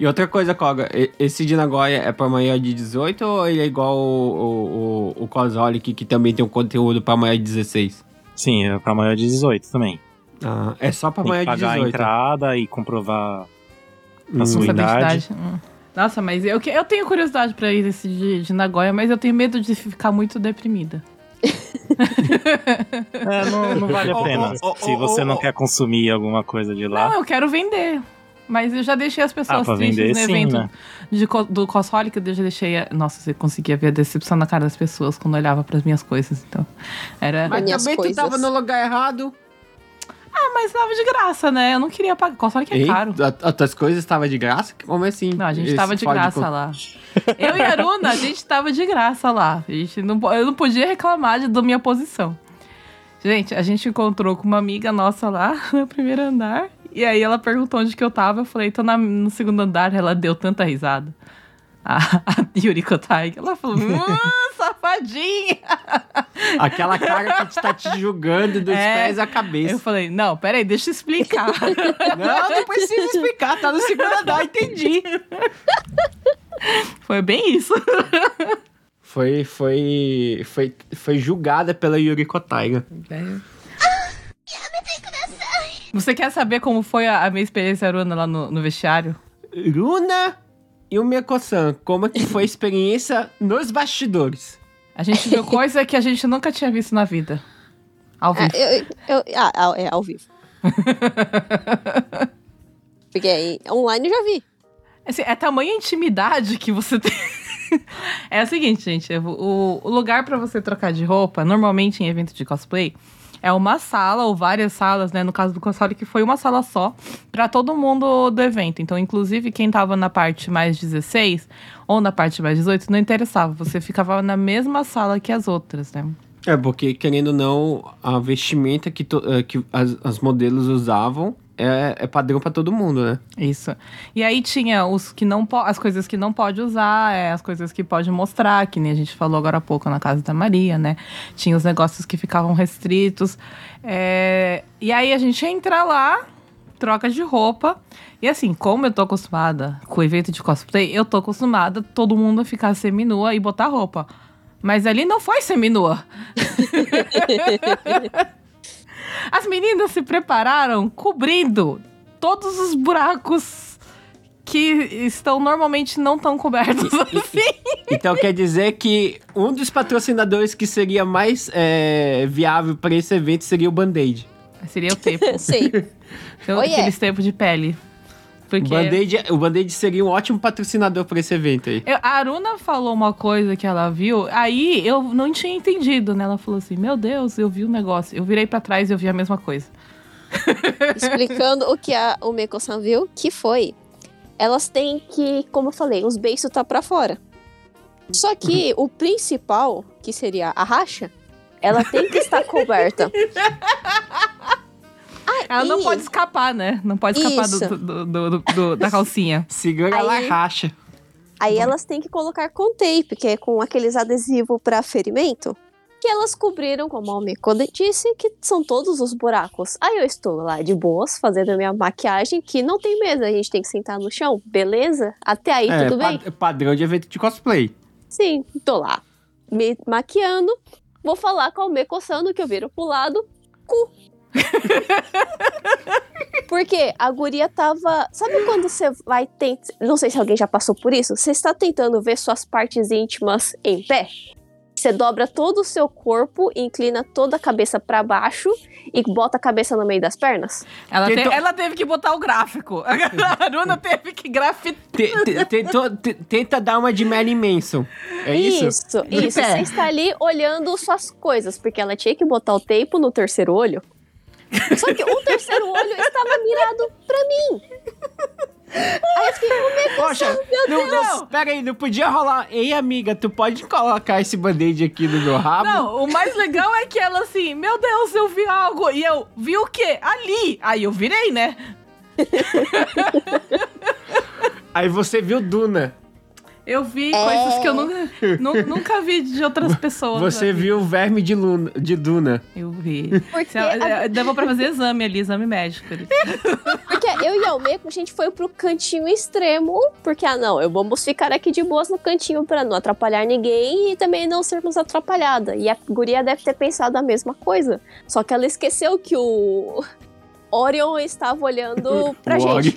E outra coisa, Koga, e- esse de Nagoya é pra maior de 18 ou ele é igual o, o, o, o Cosolic, que também tem um conteúdo pra maior de 16? Sim, é pra maior de 18 também. Ah, é só pra Tem que maior de pagar a 18. entrada e comprovar Hum. a sua idade. identidade. Hum. Nossa, mas eu, eu tenho curiosidade pra ir nesse de, de Nagoya, mas eu tenho medo de ficar muito deprimida. É, não, não vale a pena. ô, ô, Se ô, você não quer consumir alguma coisa de lá. Não, eu quero vender. Mas eu já deixei as pessoas Ah, pra tristes vender, no sim, evento né? de, do Cosholic, eu já deixei. a- Nossa, você conseguia ver a decepção na cara das pessoas quando olhava pras minhas coisas. Então, era. Mas também tu tava no lugar errado. Ah, mas tava de graça, né? Eu não queria pagar. Cosholic é Ei, caro. As coisas estavam de graça? Como assim? Não, a gente Esse tava de graça con- lá. Eu e a Aruna, a gente tava de graça lá. A gente não, eu não podia reclamar de, da minha posição. Gente, a gente encontrou com uma amiga nossa lá no primeiro andar. E aí ela perguntou onde que eu tava. Eu falei, tô na- no segundo andar. Ela deu tanta risada. A, a Yuriko Taiga. Ela falou, hum, safadinha. Aquela cara que tá te julgando dos É. pés à cabeça. Eu falei, não, peraí, deixa eu explicar. Não, não precisa explicar, tá no segundo andar, entendi. Foi bem isso. Foi, foi, foi, foi julgada pela Yuriko Taiga. Você quer saber como foi a, a minha experiência, Aruna, lá no, no vestiário? Luna e o Meko-san, como é que foi a experiência nos bastidores? A gente viu coisa que a gente nunca tinha visto na vida. Ao Ah, vivo. eu, eu- ah, ah, é ao vivo. Porque aí, online eu já vi. Assim, é tamanha intimidade que você tem. é o seguinte, gente. O, o lugar pra você trocar de roupa, normalmente em evento de cosplay, é uma sala ou várias salas, né? No caso do console, que foi uma sala só pra todo mundo do evento. Então, inclusive, quem tava na parte mais 16 ou na parte mais 18, não interessava. Você ficava na mesma sala que as outras, né? É, porque, querendo ou não, a vestimenta que, to- eh, que as, as modelos usavam é, é padrão pra todo mundo, né? Isso. E aí tinha os que não as coisas que não pode usar, é, as coisas que pode mostrar, que nem a gente falou agora há pouco na casa da Maria, né? Tinha os negócios que ficavam restritos. é, E aí a gente entra lá, troca de roupa. E assim, como eu tô acostumada com o evento de cosplay, eu tô acostumada todo mundo a ficar seminua e botar roupa. Mas ali não foi seminua. As meninas se prepararam cobrindo todos os buracos que estão normalmente não tão cobertos assim. Então quer dizer que um dos patrocinadores que seria mais eh, viável para esse evento seria o Band-Aid. Seria o tempo. Sim. Então, Oh, yeah. Aqueles tempos de pele. Porque Band-Aid- o Band-Aid seria um ótimo patrocinador para esse evento aí. eu- a Aruna falou uma coisa que ela viu, aí eu não tinha entendido, né? Ela falou assim: Meu Deus, eu vi o negócio. Eu virei pra trás e eu vi a mesma coisa. Explicando o que a, o Meko-san viu, que foi. Elas têm que, como eu falei, os beiços tá pra fora. Só que o principal, que seria a racha, ela tem que estar coberta. Ela não Aí- pode escapar, né? Não pode escapar do- do- do- do- do- da calcinha. Segura ela Aí- racha. Aí elas têm que colocar com tape, que é com aqueles adesivos para ferimento, que elas cobriram, como a Meko disse, que são todos os buracos. Aí eu estou lá de boas, fazendo a minha maquiagem, que não tem mesa, a gente tem que sentar no chão, beleza? Até aí é, tudo bem? pa- padrão de evento de cosplay. Sim, tô lá, me maquiando, vou falar com a coçando, que eu viro pro lado, cu. Porque a guria tava. Sabe quando você vai tentar. Não sei se alguém já passou por isso. Você está tentando ver suas partes íntimas em pé? Você dobra todo o seu corpo, inclina toda a cabeça pra baixo e bota a cabeça no meio das pernas? Ela, te- Tentou- ela teve que botar o gráfico. A Aruna teve que grafitar. Te- te- tentou- te- tenta dar uma de Marilyn Manson. É isso? Isso, isso. pé. Você está ali olhando suas coisas, porque ela tinha que botar o tempo no terceiro olho. Só que o terceiro olho estava mirado pra mim. Aí eu fiquei, como é que Poxa, não, não, pera aí, não podia rolar. Ei, amiga, tu pode colocar esse band-aid aqui no meu rabo? Não, o mais legal é que ela assim, meu Deus, eu vi algo. E eu, vi o quê? Ali. Aí eu virei, né? Aí você viu Duna. Eu vi coisas que eu nunca, nu- nunca vi de outras pessoas. Você né? viu o verme de, Luna, de Duna. Eu vi. Porque, Se- é, Dava pra fazer exame ali, exame médico. ali. porque eu e a Almeco, a gente foi pro cantinho extremo, porque, ah, não, eu vamos ficar aqui de boas no cantinho pra não atrapalhar ninguém e também não sermos atrapalhada. E a guria deve ter pensado a mesma coisa. Só que ela esqueceu que o Orion estava olhando pra O gente. Orion.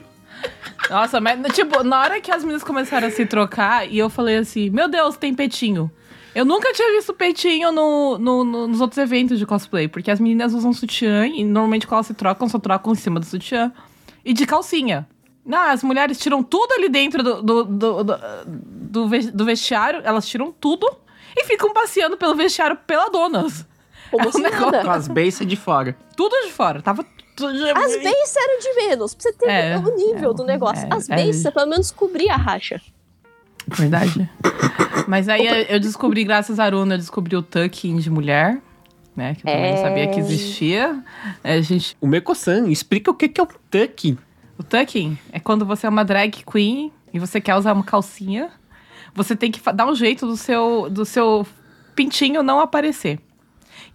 Nossa, mas, tipo, na hora que as meninas começaram a se trocar, e eu falei assim, meu Deus, tem peitinho. Eu nunca tinha visto peitinho no, no- no- nos outros eventos de cosplay, porque as meninas usam sutiã e normalmente quando elas se trocam, só trocam em cima do sutiã. E de calcinha. Não, as mulheres tiram tudo ali dentro do, do, do, do, do ve- do vestiário, elas tiram tudo e ficam passeando pelo vestiário peladonas. Como É um negócio-. Com as beiças de fora. Tudo de fora, tava. As beiças eram de menos, pra você ter É, o nível é, do negócio. é, As é. beiças, pelo menos, cobria a racha. Verdade. Mas aí eu descobri, graças a Aruna, eu descobri o tucking de mulher, né? Que eu também não sabia que É. existia. É, a gente, O Meko-san, explica o que que é o tuck. o tucking é quando você é uma drag queen e você quer usar uma calcinha. Você tem que dar um jeito do seu, do seu pintinho não aparecer.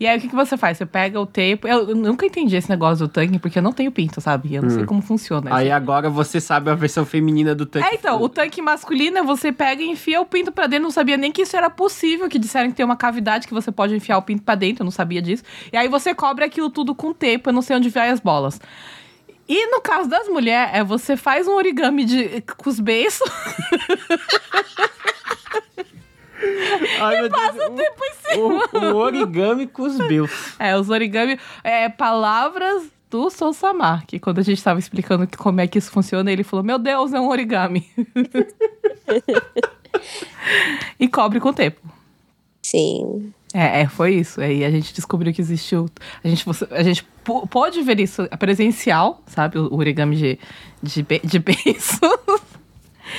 E aí, o que, que você faz? Você pega o tape. Eu, eu nunca entendi esse negócio do tucking, porque eu não tenho pinto, sabe? Eu não sei como funciona. Aí agora você sabe a versão feminina do tuck. É, então, o tanque masculino é você pega e enfia o pinto pra dentro. Não sabia nem que isso era possível, que disseram que tem uma cavidade que você pode enfiar o pinto pra dentro, eu não sabia disso. E aí você cobre aquilo tudo com tempo, eu não sei onde vai as bolas. E no caso das mulheres, é você faz um origami de, com os beiços Ai, Deus, passa o tempo em cima. o, o origami com os beus. É, os origami. É, palavras do Sousama, que quando a gente tava explicando que- como é que isso funciona, ele falou: Meu Deus, é um origami. e cobre com tempo. Sim. É, é, foi isso. Aí a gente descobriu que existiu. A gente, a gente pô- pôde ver isso presencial, sabe? O origami de, de, de beiço.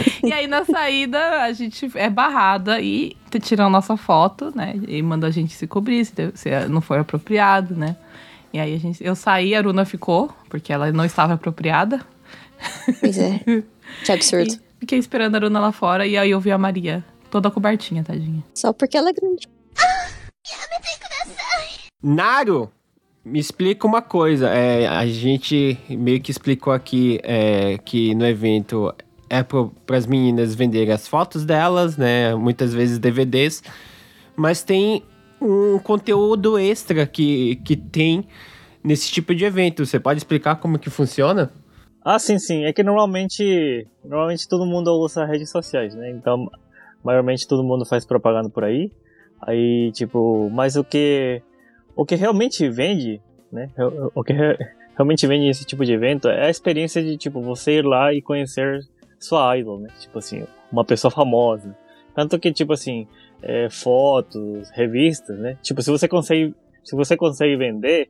e aí na saída a gente é barrada e te- tiram a nossa foto, né? E manda a gente se cobrir se, se não foi apropriado, né? E aí a gente, eu saí, a Aruna ficou, porque ela não estava apropriada. Pois é. Que absurdo. E fiquei esperando a Aruna lá fora e aí eu vi a Maria toda cobertinha, tadinha. Só porque ela é grande. Naro, me explica uma coisa. É, a gente meio que explicou aqui é, que no evento é para as meninas venderem as fotos delas, né? Muitas vezes DVDs. Mas tem um conteúdo extra que, que tem nesse tipo de evento. Você pode explicar como que funciona? Ah, sim, sim. É que normalmente, normalmente todo mundo usa redes sociais, né? Então, maiormente todo mundo faz propaganda por aí. Aí, tipo, mas o que o que realmente vende, né? O que re- realmente vende esse tipo de evento é a experiência de tipo você ir lá e conhecer sua idol, né? Tipo assim, uma pessoa famosa. Tanto que tipo assim, é, fotos, revistas, né? Tipo, se você consegue, se você consegue vender,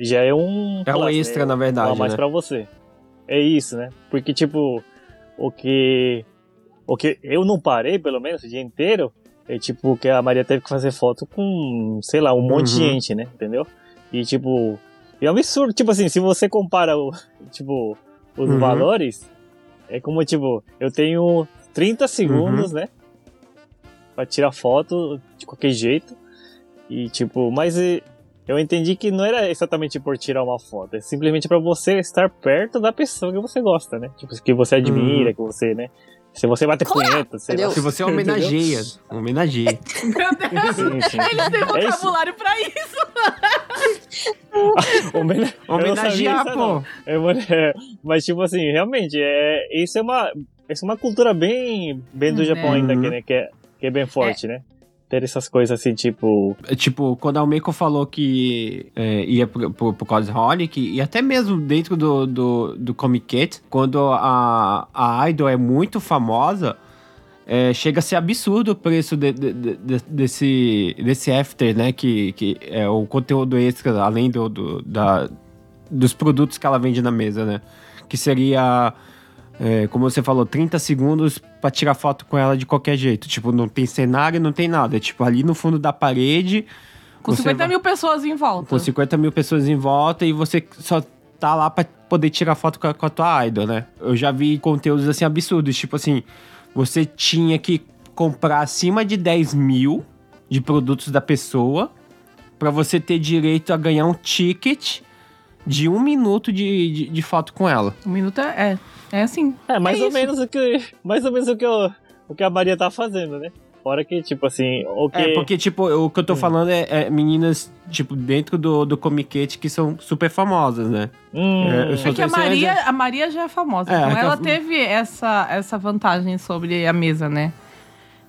já é um É plus, extra, né? na verdade, a mais né? pra você. É isso, né? Porque tipo, o que o que eu não parei, pelo menos, o dia inteiro, é tipo que a Maria teve que fazer foto com, sei lá, um monte de Uhum. gente, né? Entendeu? E tipo, é um absurdo, tipo assim, se você compara o, tipo, os Uhum. valores, é como tipo, eu tenho 30 segundos, Uhum. né? Pra tirar foto de qualquer jeito. E tipo, mas eu entendi que não era exatamente por tirar uma foto, é simplesmente pra você estar perto da pessoa que você gosta, né? Tipo, que você admira, que você, né? Se você bater punheta, sei lá. Se você homenageia, homenageia. Meu Deus! Sim, sim. Eles têm É vocabulário pra isso! Homena- Homenagear, pô. É, é, mas tipo assim, realmente, é, isso é uma, isso é uma cultura bem, bem do Hum, Japão é. ainda, que, né, que, é, que é bem forte, né? Ter essas coisas assim, tipo, É, Tipo, quando a Almeco falou que é, ia pro, pro, pro Cosmolic, e até mesmo dentro do, do, do Comic Cat, quando a, a Idol é muito famosa, é, chega a ser absurdo o preço de- de- de- desse, desse after, né? Que, que é o conteúdo extra, além do, do- da, dos produtos que ela vende na mesa, né? Que seria, é, como você falou, 30 segundos pra tirar foto com ela de qualquer jeito. Tipo, não tem cenário, não tem nada. É tipo, ali no fundo da parede. Com você 50 vai- mil pessoas em volta. com 50 mil pessoas em volta e você só tá lá pra poder tirar foto com a, com a tua idol, né? Eu já vi conteúdos assim absurdos, tipo assim, você tinha que comprar acima de 10 mil de produtos da pessoa pra você ter direito a ganhar um ticket de um minuto de, de, de foto com ela. Um minuto é, é, é assim. É mais É ou isso. menos o que mais ou menos o que, eu, o que a Maria tá fazendo, né? Fora que, tipo assim, o que... É, porque, tipo, o que eu tô Hum. falando é, é meninas, tipo, dentro do, do Comiquete que são super famosas, né? Hum, É, É que a é Maria, a Maria já é famosa, É, então é ela eu- teve essa, essa vantagem sobre a mesa, né?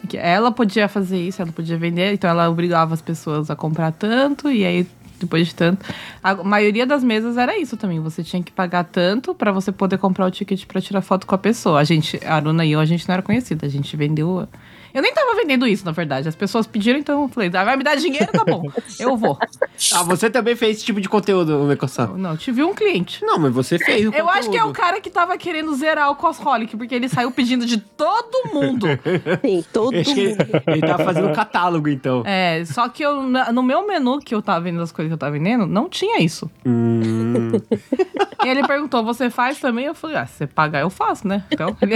Que ela podia fazer isso, ela podia vender, então ela obrigava as pessoas a comprar tanto, e aí, depois de tanto. A maioria das mesas era isso também. Você tinha que pagar tanto pra você poder comprar o ticket pra tirar foto com a pessoa. A gente, a Aruna e eu, a gente não era conhecida, a gente vendeu. Eu nem tava vendendo isso, na verdade. As pessoas pediram, então eu falei, "Ah, vai me dar dinheiro, tá bom. Eu vou. Ah, você também fez esse tipo de conteúdo, Mecosan? Não, tive um cliente. Não, mas você fez o Eu acho que é o conteúdo. cara que tava querendo zerar o Cosrolic, porque ele saiu pedindo de todo mundo. Sim, todo Acho que ele, mundo. ele tava fazendo um catálogo, então. É, só que eu, no meu menu que eu tava vendo as coisas que eu tava vendendo, não tinha isso. Hum. E ele perguntou, você faz também? Eu falei, ah, se você pagar, eu faço, né? Então, ele...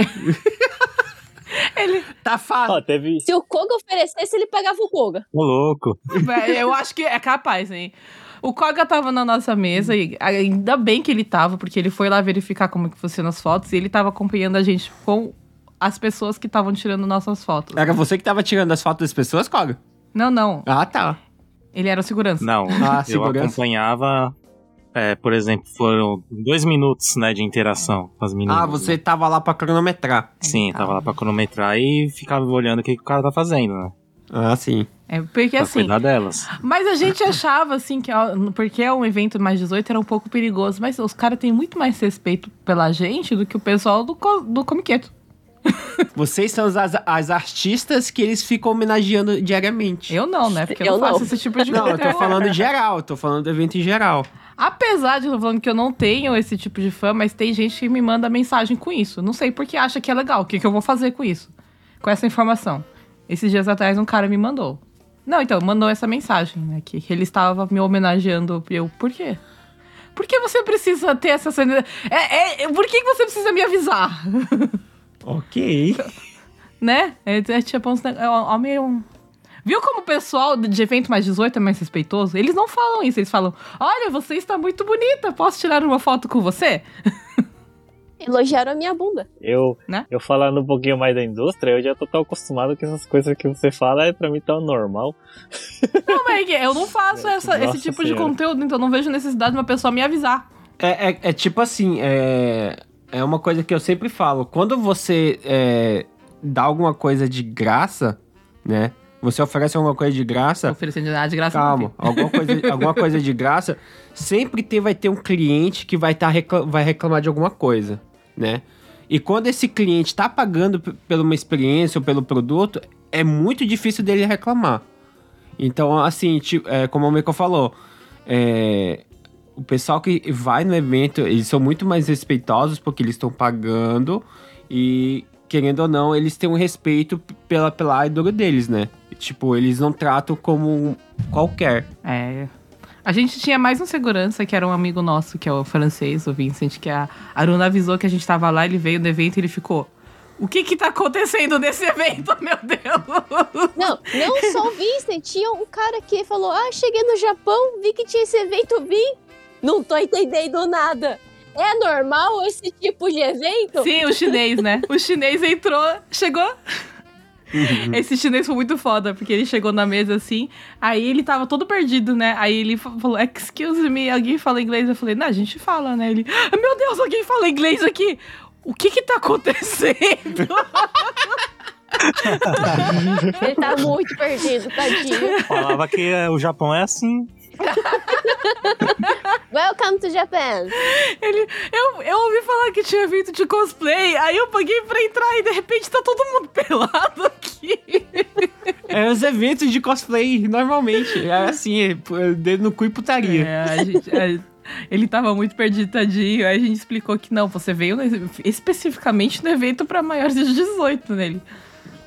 ele Tá fácil. Ó, teve... Se o Koga oferecesse, ele pagava o Koga. Ô, louco. É, eu acho que é capaz, hein? O Koga tava na nossa mesa e ainda bem que ele tava, porque ele foi lá verificar como que funcionam as fotos e ele tava acompanhando a gente com as pessoas que estavam tirando nossas fotos. Era você que tava tirando as fotos das pessoas, Koga? Não, não. Ah, tá. Ele era o segurança. Não, Ah, eu segurança. acompanhava, é, por exemplo, foram dois minutos, né, de interação com as meninas. Ah, você tava lá pra cronometrar. Sim, tava lá pra cronometrar e ficava olhando o que, que o cara tá fazendo, né? Ah, sim. É, porque Pra assim, cuidar delas. Mas a gente achava, assim, que ó, porque é um evento mais 18, era um pouco perigoso. Mas os caras têm muito mais respeito pela gente do que o pessoal do, do Comiqueto. Vocês são as, as artistas que eles ficam homenageando diariamente. Eu não, né? Porque eu, Eu não faço não. esse tipo de Não, eu tô falando geral, eu tô falando do evento em geral. Apesar de eu falando que eu não tenho esse tipo de fã, mas tem gente que me manda mensagem com isso. Não sei porque acha que é legal. O que, que eu vou fazer com isso? Com essa informação. Esses dias atrás um cara me mandou. Não, então, mandou essa mensagem, né? Que, ele estava me homenageando. Eu, por quê? Por que você precisa ter essa cena? É, é, por que você precisa me avisar? Ok. né? É, é tipo uns. ne- É, meio. Viu como o pessoal de evento mais 18 é mais respeitoso? Eles não falam isso, eles falam: Olha, você está muito bonita, posso tirar uma foto com você? Elogiaram a minha bunda. Eu, Né? eu falando um pouquinho mais da indústria, eu já tô tão acostumado com essas coisas que você fala, é pra mim tão normal. Não, mas é que eu não faço essa- esse tipo de Senhora. conteúdo, então não vejo necessidade de uma pessoa me avisar. É, é, é tipo assim, é, é uma coisa que eu sempre falo. Quando você é, dá alguma coisa de graça, né? Você oferece alguma coisa de graça, Oferecendo nada de graça. calma, alguma coisa, alguma coisa de graça, sempre ter, vai ter um cliente que vai, tá recla- vai reclamar de alguma coisa, né? E quando esse cliente tá pagando pela uma experiência ou pelo produto, é muito difícil dele reclamar. Então, assim, tipo, é, como o Mico falou, é, o pessoal que vai no evento, eles são muito mais respeitosos porque eles estão pagando e, querendo ou não, eles têm um respeito pela, pela ídolo deles, né? Tipo, eles não tratam como qualquer. É. A gente tinha mais um segurança, que era um amigo nosso, que é o francês, o Vincent, que a Aruna avisou que a gente tava lá, ele veio no evento e ele ficou. O que que tá acontecendo nesse evento, meu Deus? Não, não só o Vincent. Tinha um cara que falou: Ah, cheguei no Japão, vi que tinha esse evento, vim. Não tô entendendo nada. É normal esse tipo de evento? Sim, o chinês, né? O chinês entrou, chegou. Esse chinês foi muito foda, porque ele chegou na mesa assim, aí ele tava todo perdido, né? Aí ele fa- falou, excuse me, alguém fala inglês? Eu falei, não, a gente fala, né? Ele, "Ah, meu Deus, alguém fala inglês aqui! O que que tá acontecendo? Ele tá muito perdido, tadinho. Falava que o Japão é assim. Welcome to Japan. Ele, eu, eu ouvi falar que tinha evento de cosplay, aí eu paguei pra entrar e de repente tá todo mundo pelado aqui. É os eventos de cosplay, normalmente. É assim, é p- dedo no cu e putaria. É, a gente, a- ele tava muito perdido, tadinho. Aí a gente explicou que não, você veio no- especificamente no evento pra maiores de 18 nele.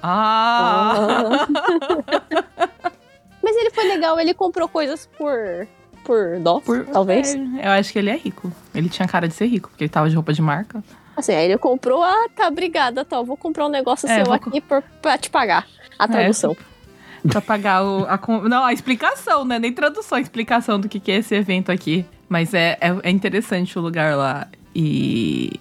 Ah! Mas ele foi legal, ele comprou coisas por. por dó, talvez. É, eu acho que ele é rico. Ele tinha cara de ser rico, porque ele tava de roupa de marca. Assim, aí ele comprou, ah, tá, obrigada, tá, eu vou comprar um negócio É, seu vou aqui por, pra te pagar. A tradução. Pra pagar o, a. Não, a explicação, né? Nem tradução, a explicação do que, que é esse evento aqui. Mas é, é, é interessante o lugar lá. E.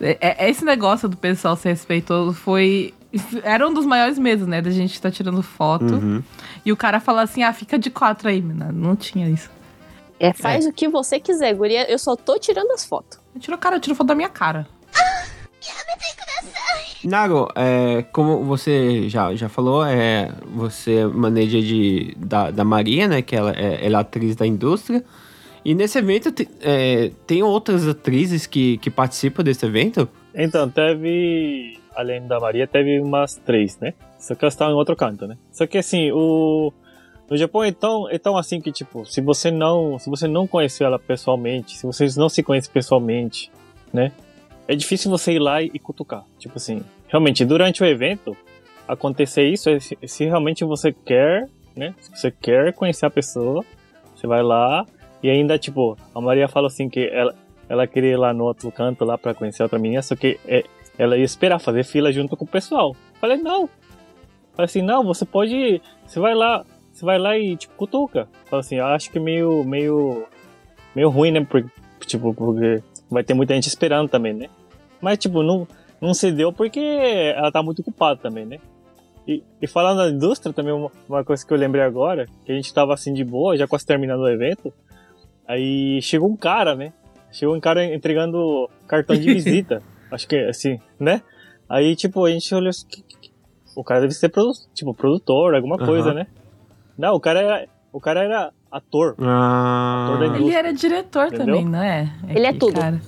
é- é- esse negócio do pessoal ser respeitoso foi. Era um dos maiores medos, né? Da gente estar tirando foto. Uhum. E o cara fala assim: ah, fica de quatro aí, menina. Não tinha isso. É, faz o que você quiser, guria. Eu só tô tirando as fotos. Tirou cara, tirou foto da minha cara. Nago, é, como você já, já falou, é, você maneja de, da, da Maria, né? Que ela é, ela é atriz da indústria. E nesse evento te- é, tem outras atrizes que, que participam desse evento? Então, teve. Além da Maria, teve umas três, né? Só que elas estavam em outro canto, né? Só que assim, o. No Japão é tão, é tão assim que, tipo, se você não. Se você não conheceu ela pessoalmente, se vocês não se conhecem pessoalmente, né? É difícil você ir lá e, cutucar. Tipo assim, realmente, durante o evento, acontecer isso é se, se realmente você quer, né? Se você quer conhecer a pessoa, você vai lá e ainda, tipo, a Maria fala assim que ela, ela queria ir lá no outro canto lá pra conhecer outra menina, só que é, ela ia esperar fazer fila junto com o pessoal. Falei, não. Falei assim, não, você pode. Você vai lá, você vai lá e tipo, cutuca. Falei assim, eu acho que meio. meio. meio ruim, né? Porque, tipo, porque vai ter muita gente esperando também, né? Mas tipo, não, não se deu porque ela tá muito ocupada também, né? E, e falando da indústria também, uma, uma coisa que eu lembrei agora, que a gente tava assim de boa, já quase terminando o evento. Aí chegou um cara, né? Chegou um cara entregando cartão de visita. Acho que assim, né? Aí, tipo, a gente olhou assim, que- o cara deve ser produ tipo, produtor, alguma coisa, né? Não, o cara era, o cara era ator. Ah, Ator Ele era diretor Entendeu? também, não é? Ele é aquele tudo. cara.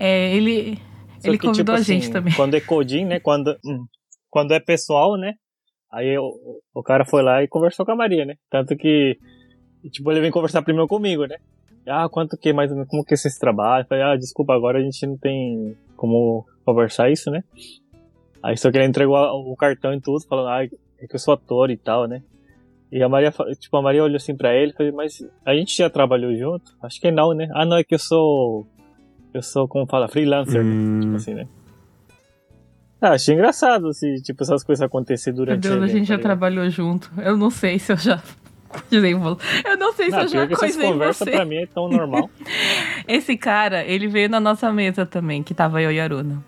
É, ele. Só Ele que, convidou tipo a gente assim, também. Quando é codin, né? Quando, hum, quando é pessoal, né? Aí o, o cara foi lá e conversou com a Maria, né? Tanto que, tipo, ele vem conversar primeiro comigo, né? Ah, quanto que, mais ou menos, como que vocês trabalham? Eu falei, ah, desculpa, agora a gente não tem como conversar isso, né? Aí só que ele entregou o cartão e tudo, falando, ah, é que eu sou ator e tal, né? E a Maria, tipo, a Maria olhou assim pra ele e falou, mas a gente já trabalhou junto? Acho que não, né? Ah, não, é que eu sou, eu sou, como fala, freelancer, né? hum, Tipo assim, né? Ah, achei engraçado se, tipo, essas coisas acontecer Meu durante Deus, o a evento, gente já tá trabalhou junto. Eu não sei se eu já. Eu não sei se Não, eu já coisei conversas você. pra mim é tão normal. Esse cara, ele veio na nossa mesa também, que tava eu e a Aruna.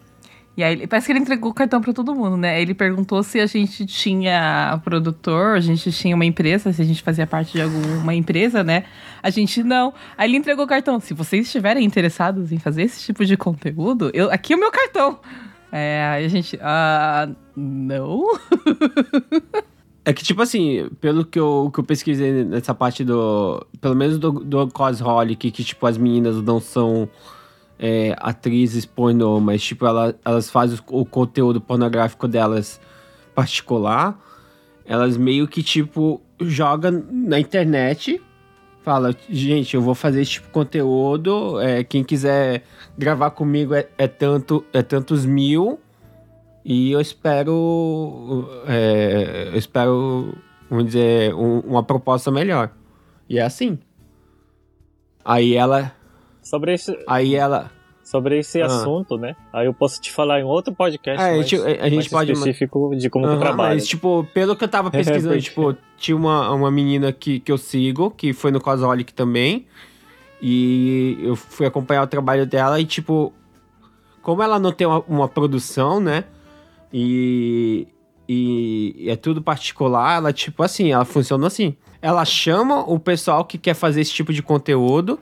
E aí, parece que ele entregou o cartão pra todo mundo, né? Ele perguntou se a gente tinha produtor, a gente tinha uma empresa, se a gente fazia parte de alguma empresa, né? A gente não. Aí ele entregou o cartão. Se vocês estiverem interessados em fazer esse tipo de conteúdo, eu, aqui é o meu cartão. É, aí a gente. Ah, não? É que, tipo assim, pelo que eu, que eu pesquisei nessa parte do. Pelo menos do, do Cosholic, que, tipo, as meninas não são é, atrizes pornô, mas, tipo, ela, elas fazem o, o conteúdo pornográfico delas particular. Elas meio que, tipo, jogam na internet. Fala, gente, eu vou fazer esse tipo de conteúdo. é, quem quiser gravar comigo é, é tanto, é tantos mil. E eu espero. é, eu espero, vamos dizer, um- uma proposta melhor. E é assim. Aí ela. Sobre esse, Aí ela. sobre esse Ah. assunto, né? Aí eu posso te falar em outro podcast É, a mais, gente- a gente mais pode- específico de como que Aham, trabalha. Mas, tipo, pelo que eu tava pesquisando, tipo, tinha uma, uma menina que, que eu sigo, que foi no Cosolic também. E eu fui acompanhar o trabalho dela e, tipo, como ela não tem uma, uma produção, né? E, e é tudo particular, ela, tipo, assim, ela funciona assim. Ela chama o pessoal que quer fazer esse tipo de conteúdo,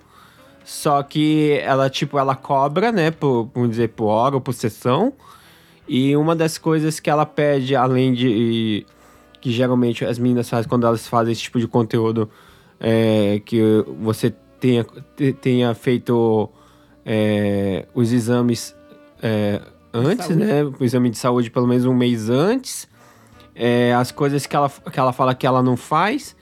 só que ela, tipo, ela cobra, né, por, vamos dizer, por hora ou por sessão. E uma das coisas que ela pede, além de. que geralmente as meninas fazem quando elas fazem esse tipo de conteúdo, é que você tenha, te- tenha feito é, os exames é, antes, né? O exame de saúde pelo menos um mês antes. É, as coisas que ela, que ela fala que ela não faz.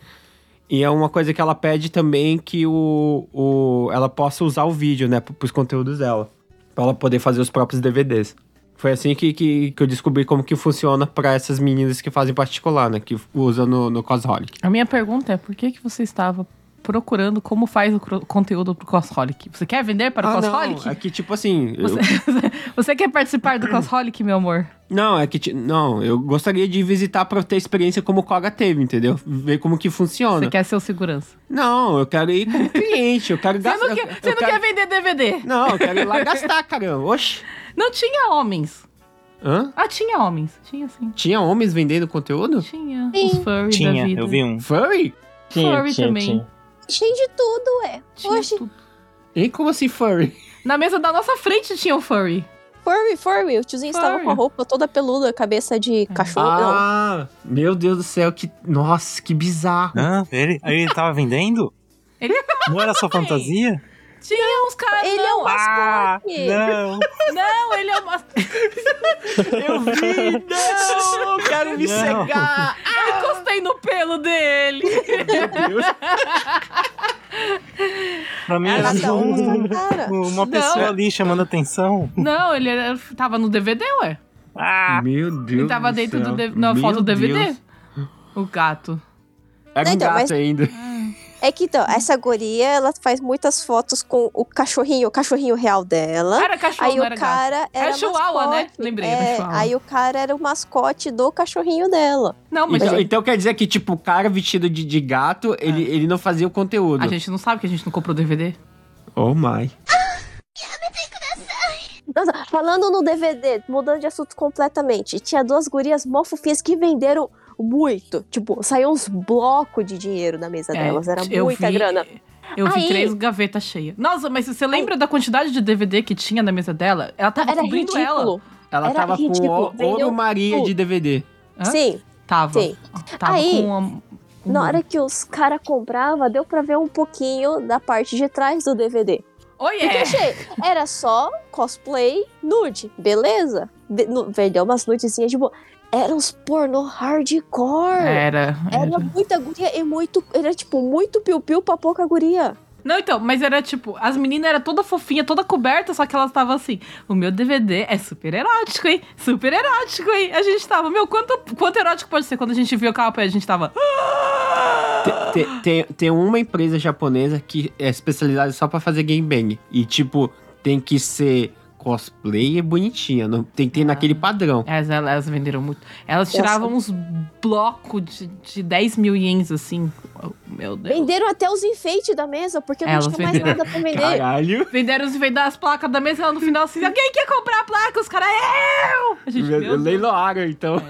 E é uma coisa que ela pede também que o, o, ela possa usar o vídeo, né? Para os conteúdos dela. Pra ela poder fazer os próprios DVDs. Foi assim que, que, que eu descobri como que funciona para essas meninas que fazem particular, né? Que usam no, no. A minha pergunta é: por que, que você estava procurando como faz o conteúdo pro Crossholic. Você quer vender para o Ah, Crossholic? não, é que tipo assim... eu- Você, você quer participar do Crossholic, meu amor? Não, é que. Não, eu gostaria de visitar pra ter experiência como o Koga teve, entendeu? Ver como que funciona. Você quer ser o segurança. Não, eu quero ir como cliente, eu quero Você gastar. não, quer, você não quero- quer vender DVD? Não, eu quero ir lá gastar, caramba. Oxi. Não tinha homens. Hã? Ah, tinha homens. Tinha sim. Tinha homens vendendo conteúdo? Tinha. Sim. Os furry da Tinha, vida. eu vi um. Furry? Tinha, Furry tinha, também. tinha. Cheio de tudo, ué. Tinha Oxe, tudo. E como assim furry? Na mesa da nossa frente tinha o furry. furry, furry. O tiozinho estava Furry. com a roupa toda peluda, cabeça de cachorro. Não. Ah, meu Deus do céu, que. Nossa, que bizarro. Ah, ele, aí ele tava vendendo? Ele Não era só fantasia? Tinha uns caras. Ele é um Ah, mascote. não. Não, ele é uma. Eu vi, não, eu quero me Não. cegar. Eu encostei no pelo dele. Meu Deus. Pra mim Ela era só um- um cara. uma pessoa ali chamando atenção. Não, ele era, tava no DVD, ué. Ah, Meu Deus. Ele tava do dentro céu. do na Meu foto do DVD. Deus. O gato. Era um Então, gato mas- ainda. É que então, essa guria, ela faz muitas fotos com o cachorrinho, o cachorrinho real dela. Era cachorro, Aí não o era gato. cara era Era chihuahua, né? Lembrei, É, aí o cara era o mascote do cachorrinho dela. Não, mas Então, então quer dizer que, tipo, o cara vestido de, de gato, ele, ele não fazia o conteúdo. a gente não sabe que a gente não comprou DVD. Oh my. Nossa, falando no DVD, mudando de assunto completamente, tinha duas gurias mó fofinhas que venderam muito. Tipo, saiu uns blocos de dinheiro da mesa É, delas, era muita vi- grana. Eu vi Aí- três gavetas cheias. Nossa, mas você lembra da quantidade de DVD que tinha na mesa dela? Ela tava Era cobrindo ela. ridículo. Ela Era tava ridículo, com o- vendeu Ouro Maria tudo. de DVD. Hã? Sim. Tava. Sim. Tava Aí, com uma... Na hora que os caras compravam, deu pra ver um pouquinho da parte de trás do DVD. Oi, Porque é. achei, era só cosplay nude, beleza? De, nu, vendeu umas nudezinhas de boa. Era uns pornô hardcore. Era, Era era. muita guria e muito. Era tipo muito piu-piu pra pouca guria. Não, então, mas era tipo, as meninas eram toda fofinha, toda coberta, só que elas estavam assim, o meu DVD é super erótico, hein? Super erótico, hein? A gente tava, meu, quanto, quanto erótico pode ser? Quando a gente viu o capa, a gente tava... Tem, tem, tem uma empresa japonesa que é especializada só pra fazer gangbang. E, tipo, tem que ser cosplay e bonitinha. Não, tem que ter Ah. naquele padrão. Elas, elas venderam muito. Elas Nossa. tiravam uns blocos de, de 10 mil ienes, assim. Oh, Meu Deus. Venderam até os enfeites da mesa, porque Elas não tinha mais venderam. nada pra vender. Caralho. Venderam os enfeites das placas da mesa, ela no final assim, alguém quer comprar a placa? Os caras, eu! A gente, meu. Leiloaram, então.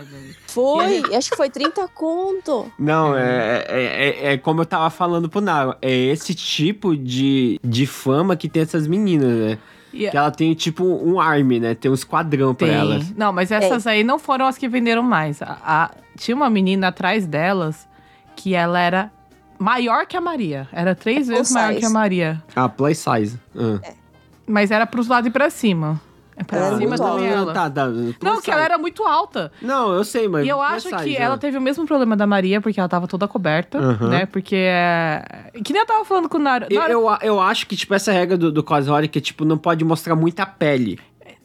Foi, acho que foi 30 conto. Não, é, é, é, é como eu tava falando pro Naro. É esse tipo de, de fama que tem essas meninas, né? E- Que ela tem, tipo, um army, né? Tem um esquadrão pra Tem. elas. Não, mas essas aí não foram as que venderam mais. A- a- tinha uma menina atrás delas que ela era maior que a Maria. Era três Full vezes maior size. que a Maria. Ah, plus size. Ah. Mas era pros lados e pra cima. É pra Ela era cima também ela. Tá, tá. Não, que ela era muito alta. Não, eu sei, mas. E eu acho que ela teve o mesmo problema da Maria, porque ela tava toda coberta, Aham. né? Porque é. Que nem eu tava falando com o Naro. Eu, eu, eu acho que, tipo, essa regra do, do é que, tipo, não pode mostrar muita pele.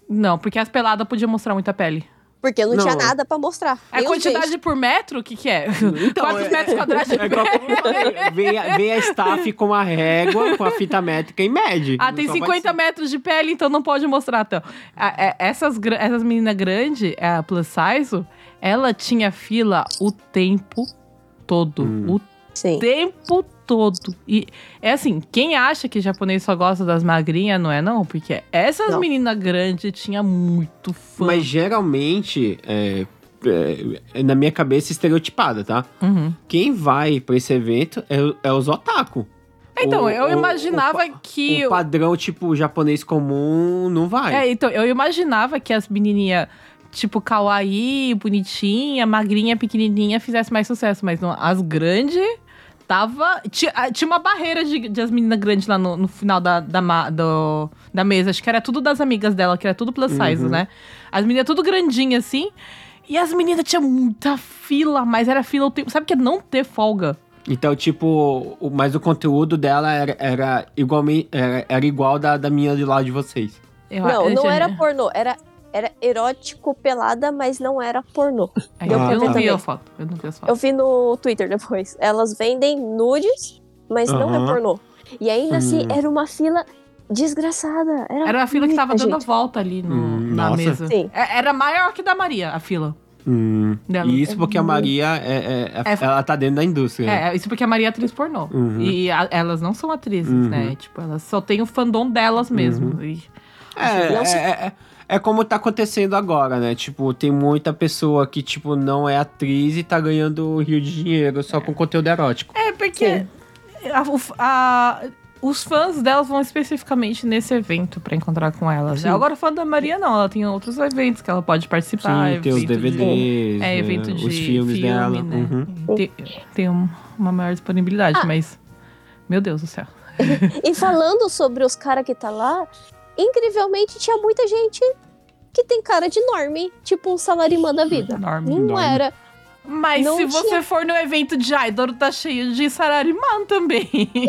Não, porque as peladas podiam mostrar muita pele. Porque não, Não. tinha nada pra mostrar. A os quantidade por metro, o que que é? Então, Quantos é- metros quadrados de É vem, a- vem a staff com a régua, com a fita métrica e mede. Ah, tem Só pode 50 ser. metros de pele, então não pode mostrar. Então, A- é- essas, essas meninas grandes, a plus size, ela tinha fila o tempo todo. Hum. O Sim. tempo todo. E é assim, quem acha que japonês só gosta das magrinhas, não é não? Porque essas meninas grandes tinha muito fã. Mas geralmente, é, é, na minha cabeça, estereotipada, tá? Uhum. Quem vai pra esse evento é, é os otaku. Então, O- eu o- imaginava o, que... O padrão, tipo, japonês comum não vai. É, então, eu imaginava que as menininhas, tipo, kawaii, bonitinha, magrinha, pequenininha, fizessem mais sucesso. Mas não, as grandes, tava... Tinha, ah, tinha uma barreira de, de as meninas grandes lá no, no final da, da, ma- do- da mesa. Acho que era tudo das amigas dela, que era tudo plus size, Uhum. né? As meninas tudo grandinhas, assim. E as meninas tinham muita fila, mas era fila o tempo... Sabe o que é não ter folga? Então, tipo, o, mas o conteúdo dela era, era, igualmente, era, era igual da, da minha de lá de vocês. Eu- Não, eu não tinha- era pornô, era, era erótico pelada, mas não era pornô. Deu eu, não vi também. a foto. Eu não vi as fotos. Eu vi no Twitter depois. Elas vendem nudes mas não é pornô. E ainda assim, Hum. era uma fila desgraçada. Era, Era a fila que tava muita dando a gente. volta ali no- Hum, na nossa. mesa. Sim. É- Era maior que da Maria, a fila. Hum. E isso porque a Maria é, é- é- É- ela tá dentro da indústria. É, isso porque a Maria é atriz pornô. Uhum. E a- elas não são atrizes, Uhum. né? Tipo, elas só têm o fandom delas mesmo. E- É, é, é, é como tá acontecendo agora, né? Tipo, tem muita pessoa que, tipo, não é atriz e tá ganhando rio de dinheiro só com conteúdo erótico. É, porque a- a- os fãs delas vão especificamente nesse evento pra encontrar com elas. Sim. Agora, o fã da Maria, não. Ela tem outros eventos que ela pode participar. Sim, tem os evento de- DVDs, É, evento né, de os filmes filme, dela. né? Uhum. Tem, tem um- uma maior disponibilidade, Ah. mas... Meu Deus do céu. E falando sobre os caras que tá lá, incrivelmente tinha muita gente que tem cara de norme, tipo um salarimã da vida. Enorme. Não Norme. era. Mas Não se você tinha- for no evento de Idol, tá cheio de Sararimã também.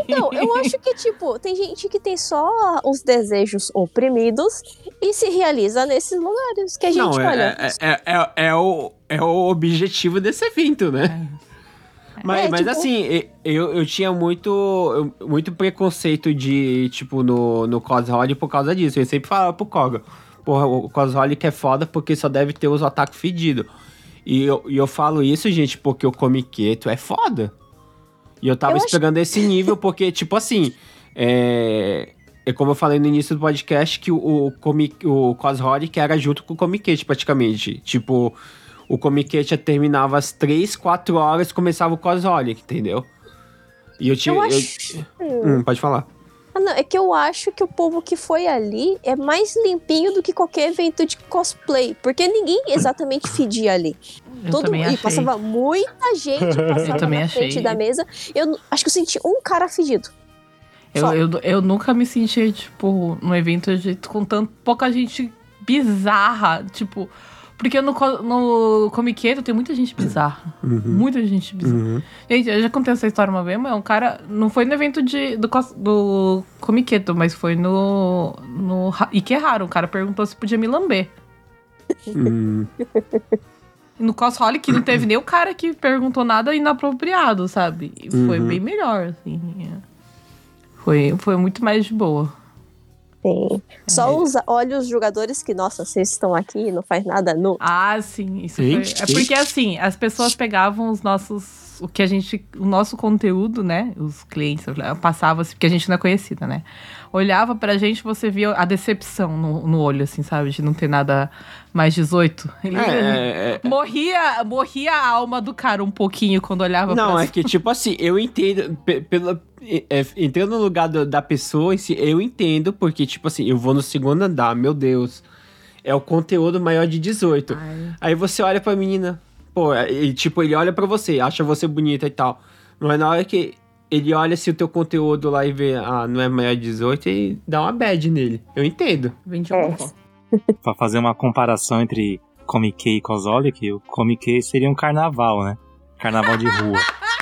Não, eu acho que, tipo, tem gente que tem só os desejos oprimidos e se realiza nesses lugares que a gente Não, olha. é, é, é, é, é o, é o objetivo desse evento, né? Mas, É, mas tipo- assim, eu, eu tinha muito, muito preconceito de, tipo, no, no Cosrod por causa disso. Eu sempre falava pro Koga, porra, o Cosrod que é foda porque só deve ter os otaku fedidos. E eu, e eu falo isso, gente, porque o Comiqueto é foda. E eu tava Eu acho- esperando esse nível, porque, tipo assim, é... É como eu falei no início do podcast, que o, o, comic, o Cosrod que era junto com o Comiquete, praticamente. Tipo, o Comiquete terminava às 3, 4 horas começava o Cosrod, entendeu? E eu tinha... Eu eu- acho. Hum, pode falar. Ah, não, é que eu acho que o povo que foi ali é mais limpinho do que qualquer evento de cosplay. Porque ninguém exatamente fedia ali. Eu Todo e achei. passava muita gente passava também na achei. frente da mesa. Eu acho que eu senti um cara fedido. Eu, eu, eu nunca me senti, tipo, num evento de, com tanto, pouca gente bizarra, tipo... Porque no, no Comiqueto tem muita gente bizarra. Muita gente bizarra. Uhum. Gente, eu já contei essa história uma vez, mas um cara... Não foi no evento de, do, do Comiqueto, mas foi no... no Ra- Ikehara. Um cara perguntou se podia me lamber. Hum. E no Cossholic não teve nem o cara que perguntou nada inapropriado, sabe? E foi Uhum. bem melhor, assim. Foi, foi muito mais de boa. Sim. Só os olhos jogadores que, nossa, vocês estão aqui e não faz nada nu. Ah, sim, isso foi. É porque assim, as pessoas pegavam os nossos. O que a gente. O nosso conteúdo, né? Os clientes passavam assim, porque a gente não é conhecida, né? Olhava pra gente, você via a decepção no, no olho, assim, sabe? De não ter nada mais 18. Ele É, é, é, morria, morria a alma do cara um pouquinho quando olhava Não, pra é que, tipo assim, eu entendo. pe- Pela, é, entrando no lugar da pessoa em si, eu entendo, porque, tipo assim, eu vou no segundo andar, meu Deus. É o conteúdo maior de 18. Ai. Aí você olha pra menina, pô, e, tipo, ele olha pra você, acha você bonita e tal. Mas na hora que ele olha se o teu conteúdo lá e vê, ah, não é maior de 18, e dá uma bad nele. Eu entendo. 21 É. Pra fazer uma comparação entre Comic e Cosolic, o Comic seria um carnaval, né? Carnaval de rua.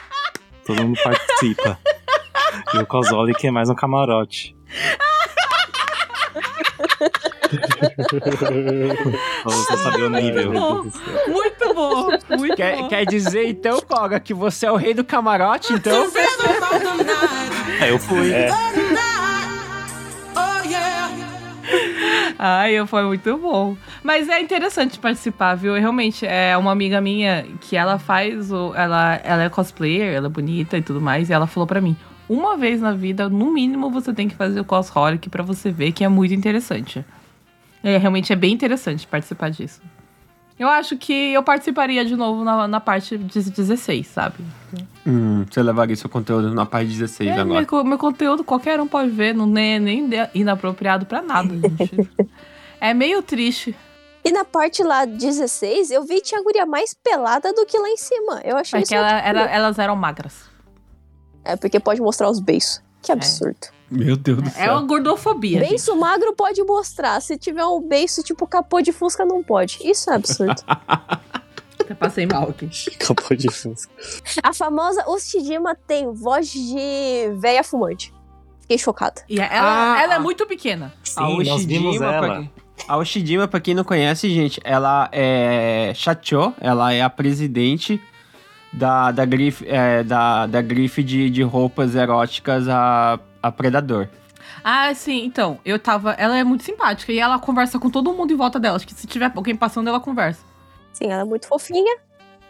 Todo mundo participa. E o Cosolic é mais um camarote. você saber o nível. Bom, muito bom, muito Quer, bom. quer dizer, então, Koga, que você é o rei do camarote, então? É, eu fui. É. Ai, foi muito bom. Mas é interessante participar, viu? Realmente, é uma amiga minha que ela faz o. Ela, ela é cosplayer, ela é bonita e tudo mais, e ela falou pra mim: uma vez na vida, no mínimo, você tem que fazer o cosplay pra você ver que é muito interessante. É, realmente é bem interessante participar disso. Eu acho que eu participaria de novo na, na parte de 16, sabe? Hum, você levaria seu conteúdo na parte 16 É, agora. meu, meu conteúdo qualquer um pode ver, não é nem de- inapropriado pra nada, gente. é meio triste. E na parte lá 16, eu vi tinha guria mais pelada do que lá em cima. Eu achei Porque isso. ela, era, elas eram magras. É porque pode mostrar os beiços. Que absurdo. Meu Deus do É céu. uma gordofobia. gente. Beiço magro pode mostrar. Se tiver um beiço tipo capô de fusca, não pode. Isso é absurdo. Até passei mal aqui. Capô de fusca. A famosa Ustidima tem voz de véia fumante. Fiquei chocada. E ela, Ah, ela é ah. muito pequena. A Sim, nós vimos Ushijima, pra, ela. a Ushijima, pra quem não conhece, gente, ela é Chacho, ela é a presidente da, da grife, é, da, da grife de, de roupas eróticas a, a Predador. Ah, sim, então, eu tava. Ela é muito simpática e ela conversa com todo mundo em volta dela. Acho que se tiver alguém passando, ela conversa. Sim, ela é muito fofinha,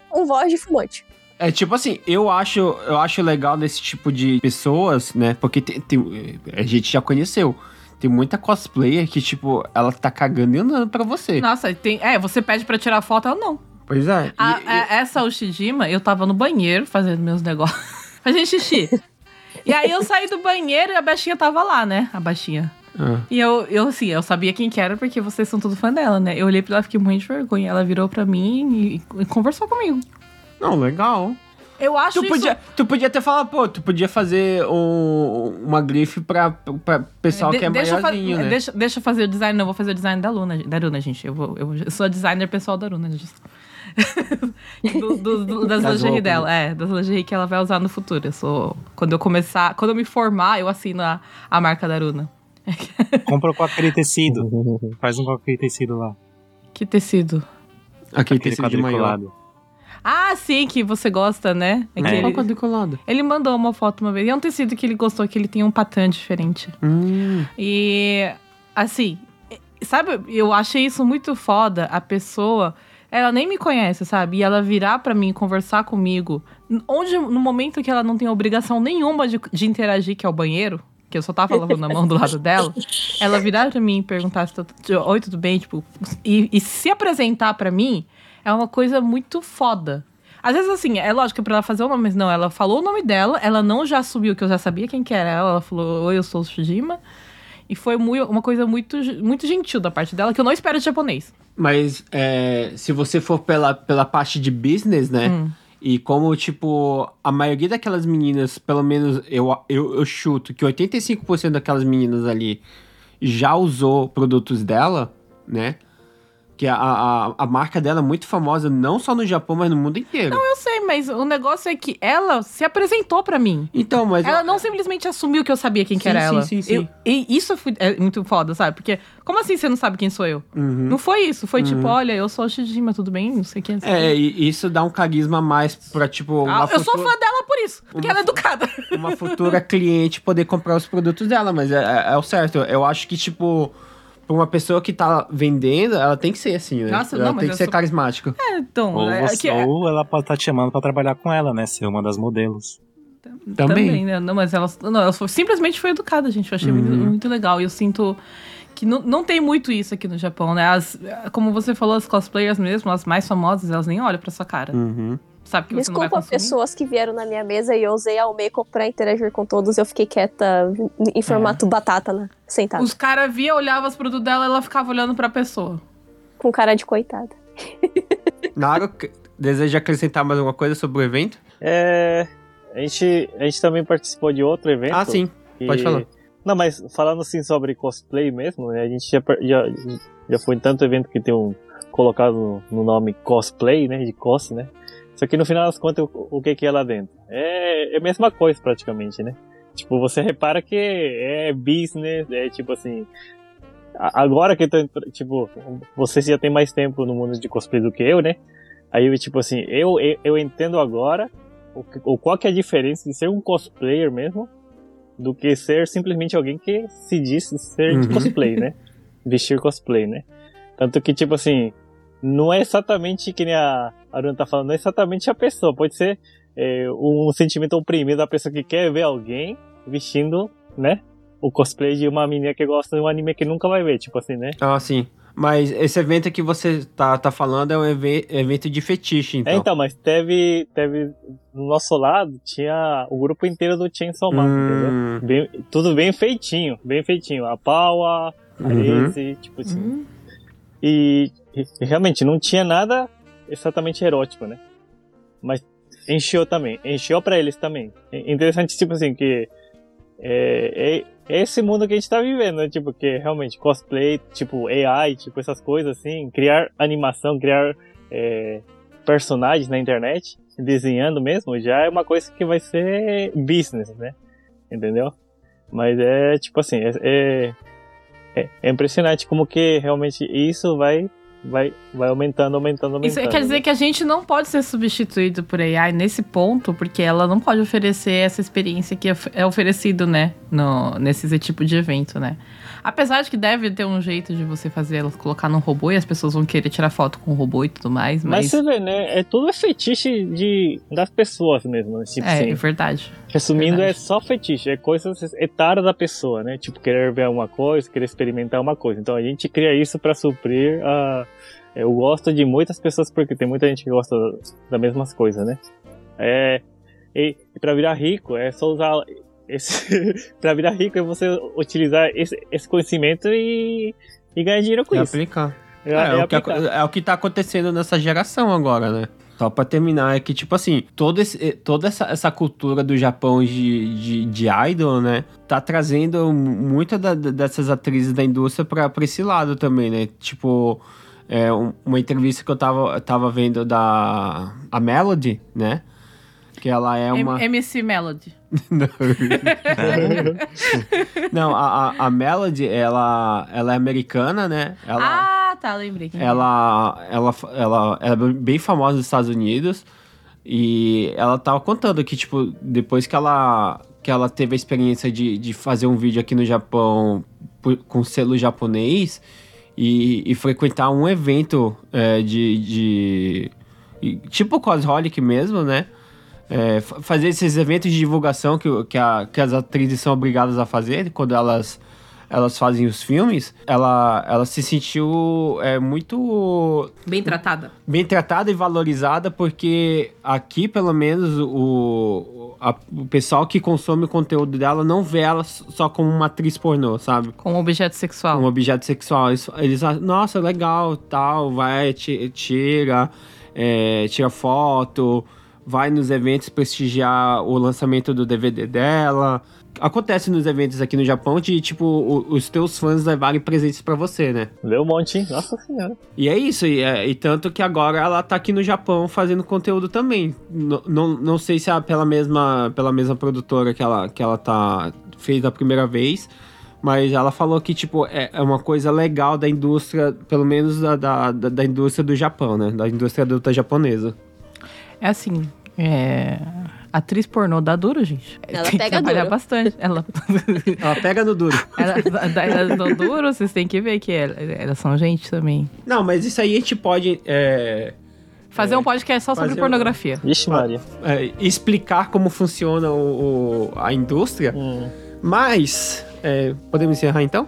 com voz de fumante. É tipo assim, eu acho, eu acho legal desse tipo de pessoas, né? Porque tem, tem- a gente já conheceu. Tem muita cosplayer que, tipo, ela tá cagando e andando pra você. Nossa, tem. É, você pede pra tirar foto, ela não. Pois é. A- E- a- essa Ushijima, eu tava no banheiro fazendo meus negócios. fazendo xixi. E aí eu saí do banheiro e a baixinha tava lá, né? A baixinha. Ah. E eu, eu assim, eu sabia quem que era porque vocês são tudo fã dela, né? Eu olhei pra ela e fiquei muito de vergonha. Ela virou pra mim e, e conversou comigo. Não, legal. Eu acho Tu isso... podia, tu podia até falar, pô, tu podia fazer um- uma grife pra, pra pessoal De- que é maiorzinho, né? deixa, deixa eu fazer o design, não, eu vou fazer o design da Luna, da Aruna, gente. Eu, vou, eu, eu sou a designer pessoal da Aruna, gente. Do- do- do- das, Das lingerie roupas, dela, é, das lingerie que ela vai usar no futuro. Eu sou. Quando eu começar, quando eu me formar, eu assino a, a marca da Aruna. Compra com aquele tecido. Faz um com aquele tecido lá. Que tecido? Aquele Aquele tecido de maior. Ah, sim, que você gosta, né? É que É. Ele, quadriculado? ele mandou uma foto uma vez. E é um tecido que ele gostou, que ele tem um patã diferente. Hum, E assim, sabe, eu achei isso muito foda, a pessoa, ela nem me conhece, sabe? E ela virar pra mim, conversar comigo, onde no momento que ela não tem obrigação nenhuma de, de interagir, que é o banheiro, que eu só tava lavando a mão do lado dela, ela virar pra mim e perguntar se tudo, oi, tudo bem, tipo, e, e se apresentar pra mim é uma coisa muito foda. Às vezes, assim, é lógico que pra ela fazer o nome, mas não, ela falou o nome dela, ela não já subiu, que eu já sabia quem que era ela, ela falou, oi, eu sou o Shujima. E foi mui- uma coisa muito, muito gentil da parte dela, que eu não espero de japonês. Mas é, se você for pela, pela parte de business, né? Hum. E como, tipo, a maioria daquelas meninas, pelo menos eu, eu, eu chuto que 85% daquelas meninas ali já usou produtos dela, né? Que a, a, a marca dela é muito famosa, não só no Japão, mas no mundo inteiro. Eu sei, mas o negócio é que ela se apresentou pra mim. então, mas. Ela não simplesmente assumiu que eu sabia quem que Sim, era sim, ela. sim, sim. Eu- e isso é muito foda, sabe? Porque, como assim você não sabe quem sou eu? Uhum. Não foi isso. Foi tipo, olha, eu sou a Shijima, tudo bem? Não sei quem. não É, quem. e isso dá um carisma mais pra, tipo, uma, Ah, eu sou futura, fã dela por isso, porque Uma ela é educada. uma futura cliente poder comprar os produtos dela, mas é, é- é o certo. Eu acho que, tipo, uma pessoa que tá vendendo, ela tem que ser assim, né? Nossa, ela não, tem que ser sou- carismática. É, então, Ou, é, você- que é- ou ela pode estar te chamando pra trabalhar com ela, né? Ser uma das modelos. Também. né? Não, mas ela, não, ela foi- simplesmente foi educada, gente. Eu achei muito, Uhum. muito legal. E eu sinto que não, não tem muito isso aqui no Japão, né? As, como você falou, as cosplayers mesmo, as mais famosas, elas nem olham pra sua cara. Uhum. Sabe que você não vai Desculpa consumir. pessoas que vieram na minha mesa e eu usei a Almeco pra interagir com todos. Eu fiquei quieta em formato batata, né? Sentada. Os caras via, olhava os produtos dela ela ficava olhando pra pessoa. Com cara de coitada. Naro, deseja acrescentar mais alguma coisa sobre o evento? É, a, gente, a gente também participou de outro evento. Ah, sim. Pode falar. Não, mas falando assim sobre cosplay mesmo, né, a gente já, já, já foi em tanto evento que tem um colocado no nome cosplay, né, de cos, né. Só que no final das contas, o, o que que é lá dentro? É, é a mesma coisa praticamente, né. Tipo, você repara que é business, é tipo assim... Agora que eu tô, tipo, você já tem mais tempo no mundo de cosplay do que eu, né. Aí, eu, tipo assim, eu, eu, eu entendo agora o, o qual que é a diferença de ser um cosplayer mesmo do que ser simplesmente alguém que se diz ser Uhum. cosplay, né? Vestir cosplay, né? Tanto que, tipo assim, não é exatamente que nem a Aruna tá falando, não é exatamente a pessoa. Pode ser é, um sentimento oprimido da pessoa que quer ver alguém vestindo, né? O cosplay de uma menina que gosta de um anime que nunca vai ver, tipo assim, né? Ah, sim. Mas esse evento que você tá, tá falando é um eve- evento de fetiche, então. É, então, mas teve, teve no nosso lado, tinha o grupo inteiro do Chainsaw Man, entendeu? Hum, Bem- tudo bem feitinho, bem feitinho. A Paula, a Uhum. Ace, tipo assim. Hum. E, e realmente não tinha nada exatamente erótico, né? Mas encheu também, encheu pra eles também. É interessante, tipo assim, que é, é- é esse mundo que a gente tá vivendo, né? Tipo, que realmente cosplay, tipo AI, tipo essas coisas assim, criar animação, criar é, personagens na internet, desenhando mesmo, já é uma coisa que vai ser business, né? Entendeu? Mas é tipo assim, é, é- é impressionante como que realmente isso vai vai, vai aumentando, aumentando, aumentando. Isso quer dizer que a gente não pode ser substituído por AI nesse ponto, porque ela não pode oferecer essa experiência que é oferecido, né? No, nesse tipo de evento, né? Apesar de que deve ter um jeito de você fazer ela colocar num robô e as pessoas vão querer tirar foto com o robô e tudo mais, mas. Mas você vê, né? É tudo fetiche de, das pessoas mesmo, né? Tipo é, assim. é verdade. Resumindo, verdade. é só fetiche, é coisas etárias da pessoa, né? Tipo, querer ver uma coisa, querer experimentar uma coisa. Então a gente cria isso para suprir a. Eu gosto de muitas pessoas porque tem muita gente que gosta das mesmas coisas, né? É. E, e para virar rico é só usar pra virar rico é você utilizar esse, esse conhecimento e, e ganhar dinheiro com E isso. aplicar. É, É, é o que, é o que tá acontecendo nessa geração agora, né? Só pra terminar, é que, tipo assim, todo esse, eh, toda essa, essa cultura do Japão de, de, de idol, né? Tá trazendo muitas dessas atrizes da indústria pra, pra esse lado também, né? Tipo, é, um- uma entrevista que eu tava, tava vendo da a Melody, né? Que ela é uma. MC Melody. Não. Não, a, a, a Melody, ela, ela é americana, né? Ela, Ah, tá, lembrei. é. ela, ela, ela, ela é bem famosa nos Estados Unidos. E ela tava contando que, tipo, depois que ela, que ela teve a experiência de, de fazer um vídeo aqui no Japão por- com selo japonês e, e frequentar um evento é, de, de. Tipo Cosholic mesmo, né? É, fa- fazer esses eventos de divulgação que, que, a- que as atrizes são obrigadas a fazer quando elas, elas fazem os filmes, ela, ela se sentiu é, muito Bem tratada. bem tratada e valorizada, porque aqui, pelo menos, o, a- o pessoal que consome o conteúdo dela não vê ela só como uma atriz pornô, sabe? Com objeto sexual. Um objeto sexual. Eles, eles acham, nossa, legal, tal, vai, ti- tira, é, tira foto, vai nos eventos prestigiar o lançamento do DVD dela. Acontece nos eventos aqui no Japão de, tipo, o- os teus fãs levarem presentes pra você, né? Leu um monte, hein? Nossa senhora. E é isso, e, é- e tanto que agora ela tá aqui no Japão fazendo conteúdo também. N- não, não sei se é pela mesma, pela mesma produtora que ela, que ela tá, fez da primeira vez, mas ela falou que, tipo, é, é uma coisa legal da indústria, pelo menos da, da, da, da indústria do Japão, né? Da indústria adulta japonesa. É assim, é... Atriz pornô dá duro, gente. Ela Tem que pega trabalhar duro. bastante. Ela, Ela pega no duro. ela, dá duro, vocês têm que ver que ela- elas são gente também. Não, mas isso aí a gente pode é, Fazer um podcast só sobre um- pornografia. Vixe, Maria. é, explicar como funciona o, o- a indústria, Hum. mas... é, podemos encerrar então?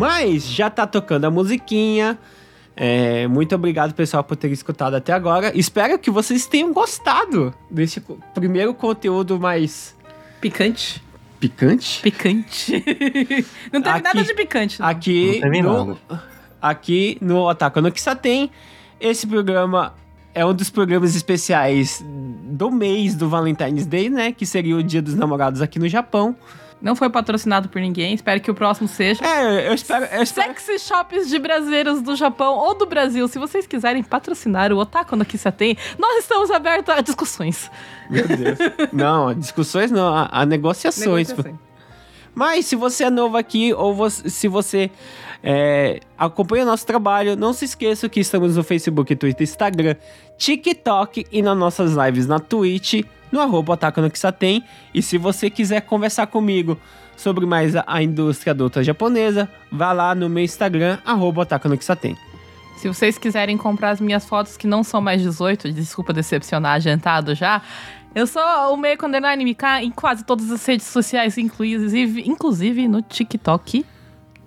Mas já tá tocando a musiquinha. É, muito obrigado, pessoal, por ter escutado até agora. Espero que vocês tenham gostado desse primeiro conteúdo mais Picante. picante. Picante. não teve Aqui- nada de picante. não. Aqui Não teve no, nada. aqui no Otaku no Kisaten, esse programa é um dos programas especiais do mês do Valentine's Day, né? Que seria o Dia dos Namorados aqui no Japão. Não foi patrocinado por ninguém. Espero que o próximo seja. É, eu espero. Eu espero Sexy shops de brasileiros do Japão ou do Brasil. Se vocês quiserem patrocinar o Otaku no Kisaten, nós estamos abertos a discussões. Meu Deus. Não, discussões não, a, a negociações. Negociações. Mas se você é novo aqui ou você- se você é, acompanha o nosso trabalho, não se esqueça que estamos no Facebook, Twitter, Instagram, TikTok e nas nossas lives na Twitch, no arroba Otaku no Kisaten. E se você quiser conversar comigo sobre mais a, a indústria adulta japonesa, vá lá no meu Instagram, arroba Otaku no Kisaten. Se vocês quiserem comprar as minhas fotos que não são mais 18, desculpa decepcionar, adiantado já. Eu sou o Meiko Underline MK em quase todas as redes sociais, inclusive, inclusive no TikTok,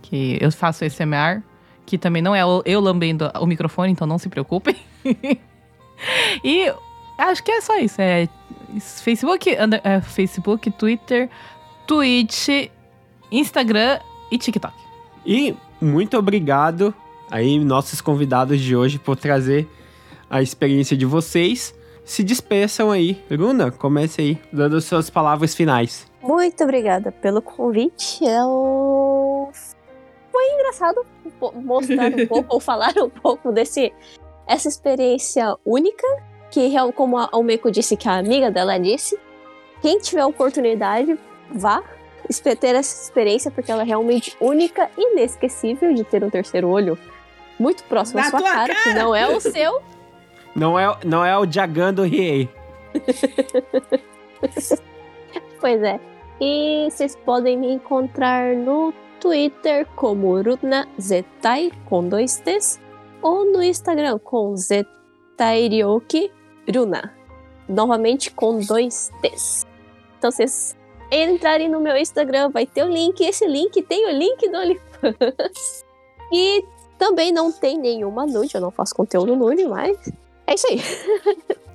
que eu faço SMR, que também não é eu lambendo o microfone, então não se preocupem. e acho que é só isso. É Facebook, under- é, Facebook, Twitter, Twitch, Instagram e TikTok. E muito obrigado aí, nossos convidados de hoje, por trazer a experiência de vocês. Se despeçam aí. Luna, comece aí, dando suas palavras finais. Muito obrigada pelo convite. Eu foi engraçado mostrar um pouco ou falar um pouco desse essa experiência única que real- como a Almeco disse que a amiga dela disse, quem tiver a oportunidade vá ter essa experiência porque ela é realmente única e inesquecível de ter um terceiro olho muito próximo à Na sua tua cara, que não é o seu. Não é, não é o Jagan do Riei. Pois é. E vocês podem me encontrar no Twitter como Runa Zetai com dois T's ou no Instagram com Zetairioki Runa. Novamente com dois T's. Então vocês entrarem no meu Instagram, vai ter o link. Esse link tem o link do OnlyFans. E também não tem nenhuma nude, eu não faço conteúdo nude, mas é isso aí.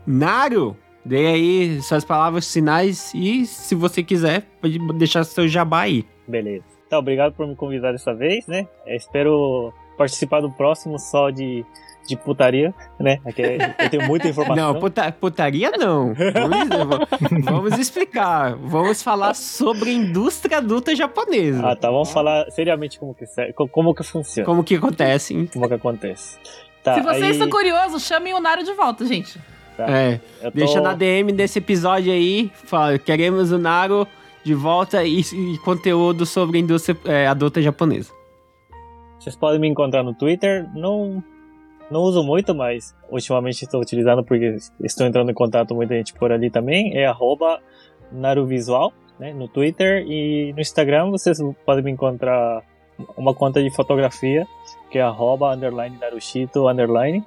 Naru, dê aí suas palavras finais e, se você quiser, pode deixar seu jabá aí. Beleza. Então, obrigado por me convidar dessa vez, né? Eu espero participar do próximo só de, de putaria, né? Aqui é- eu tenho muita informação. Não, puta- putaria não. Vamos, vamos explicar. Vamos falar sobre a indústria adulta japonesa. Ah, tá. Vamos falar seriamente como que, como que funciona. Como que acontece, hein? Como que acontece. Tá, Se vocês aí- estão curiosos, chamem o Naro de volta, gente. tá. É, tô- deixa na DM desse episódio aí. Fala, queremos o Naru de volta e, e conteúdo sobre a indústria é, adulta japonesa. Vocês podem me encontrar no Twitter. Não, não uso muito, mas ultimamente estou utilizando porque estou entrando em contato com muita gente por ali também. É naruvisual, né? No Twitter e no Instagram vocês podem me encontrar uma conta de fotografia que é arroba underline underline.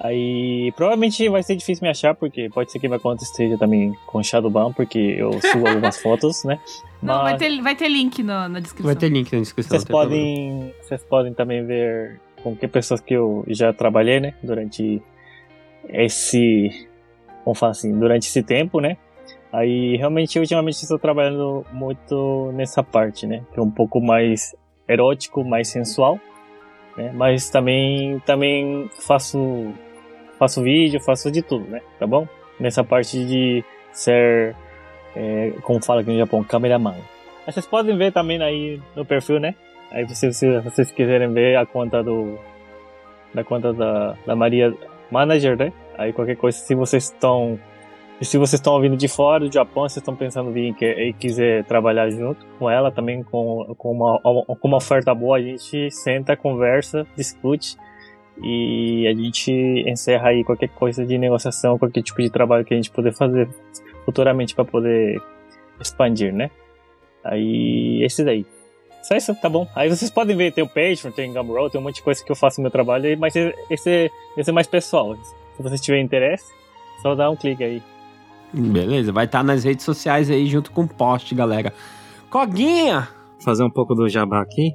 Aí provavelmente vai ser difícil me achar, porque pode ser que minha conta esteja também com Shadowban, porque eu subo algumas fotos, né? Não, vai Mas- ter, vai ter link na, na descrição. Vai ter link na descrição. vocês problema. podem, vocês podem também ver com que pessoas que eu já trabalhei, né? Durante esse, vamos falar assim, durante esse tempo, né? Aí realmente ultimamente estou trabalhando muito nessa parte, né? Que é um pouco mais erótico, mais sensual, né? Mas também também faço faço vídeo, faço de tudo, né? Tá bom? Nessa parte de ser, é, como fala aqui no Japão, cameraman. Mas vocês podem ver também aí no perfil, né? Aí se, se vocês quiserem ver a conta do da conta da, da Maria Manager, né? Aí qualquer coisa, se vocês estão se vocês estão vindo de fora do Japão, vocês estão pensando em vir e quiser trabalhar junto com ela também com, com, uma, com uma oferta boa, a gente senta, conversa, discute e a gente encerra aí qualquer coisa de negociação, qualquer tipo de trabalho que a gente puder fazer futuramente para poder expandir, né? Aí, esse daí. Só isso, tá bom. Aí vocês podem ver, tem o Patreon, tem o Gumroad, tem um monte de coisa que eu faço no meu trabalho, aí, mas esse, esse é mais pessoal. Se vocês tiverem interesse, só dá um clique aí. Beleza, vai estar nas redes sociais aí junto com o post, galera. Coguinha! fazer um pouco do jabá aqui.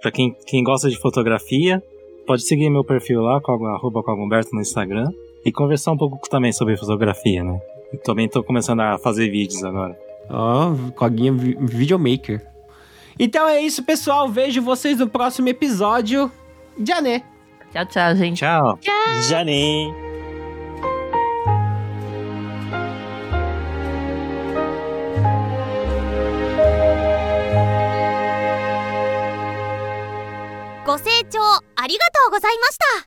Pra quem, quem gosta de fotografia, Pode seguir meu perfil lá, arroba Cogumberto no Instagram. E conversar um pouco também sobre fotografia, né? Eu também tô começando a fazer vídeos agora. Ó, oh, Coguinha Videomaker. Então é isso, pessoal. Vejo vocês no próximo episódio. Jané. Tchau, tchau, gente. Tchau. Tchau. Jané. Gostei. ありがとうございました。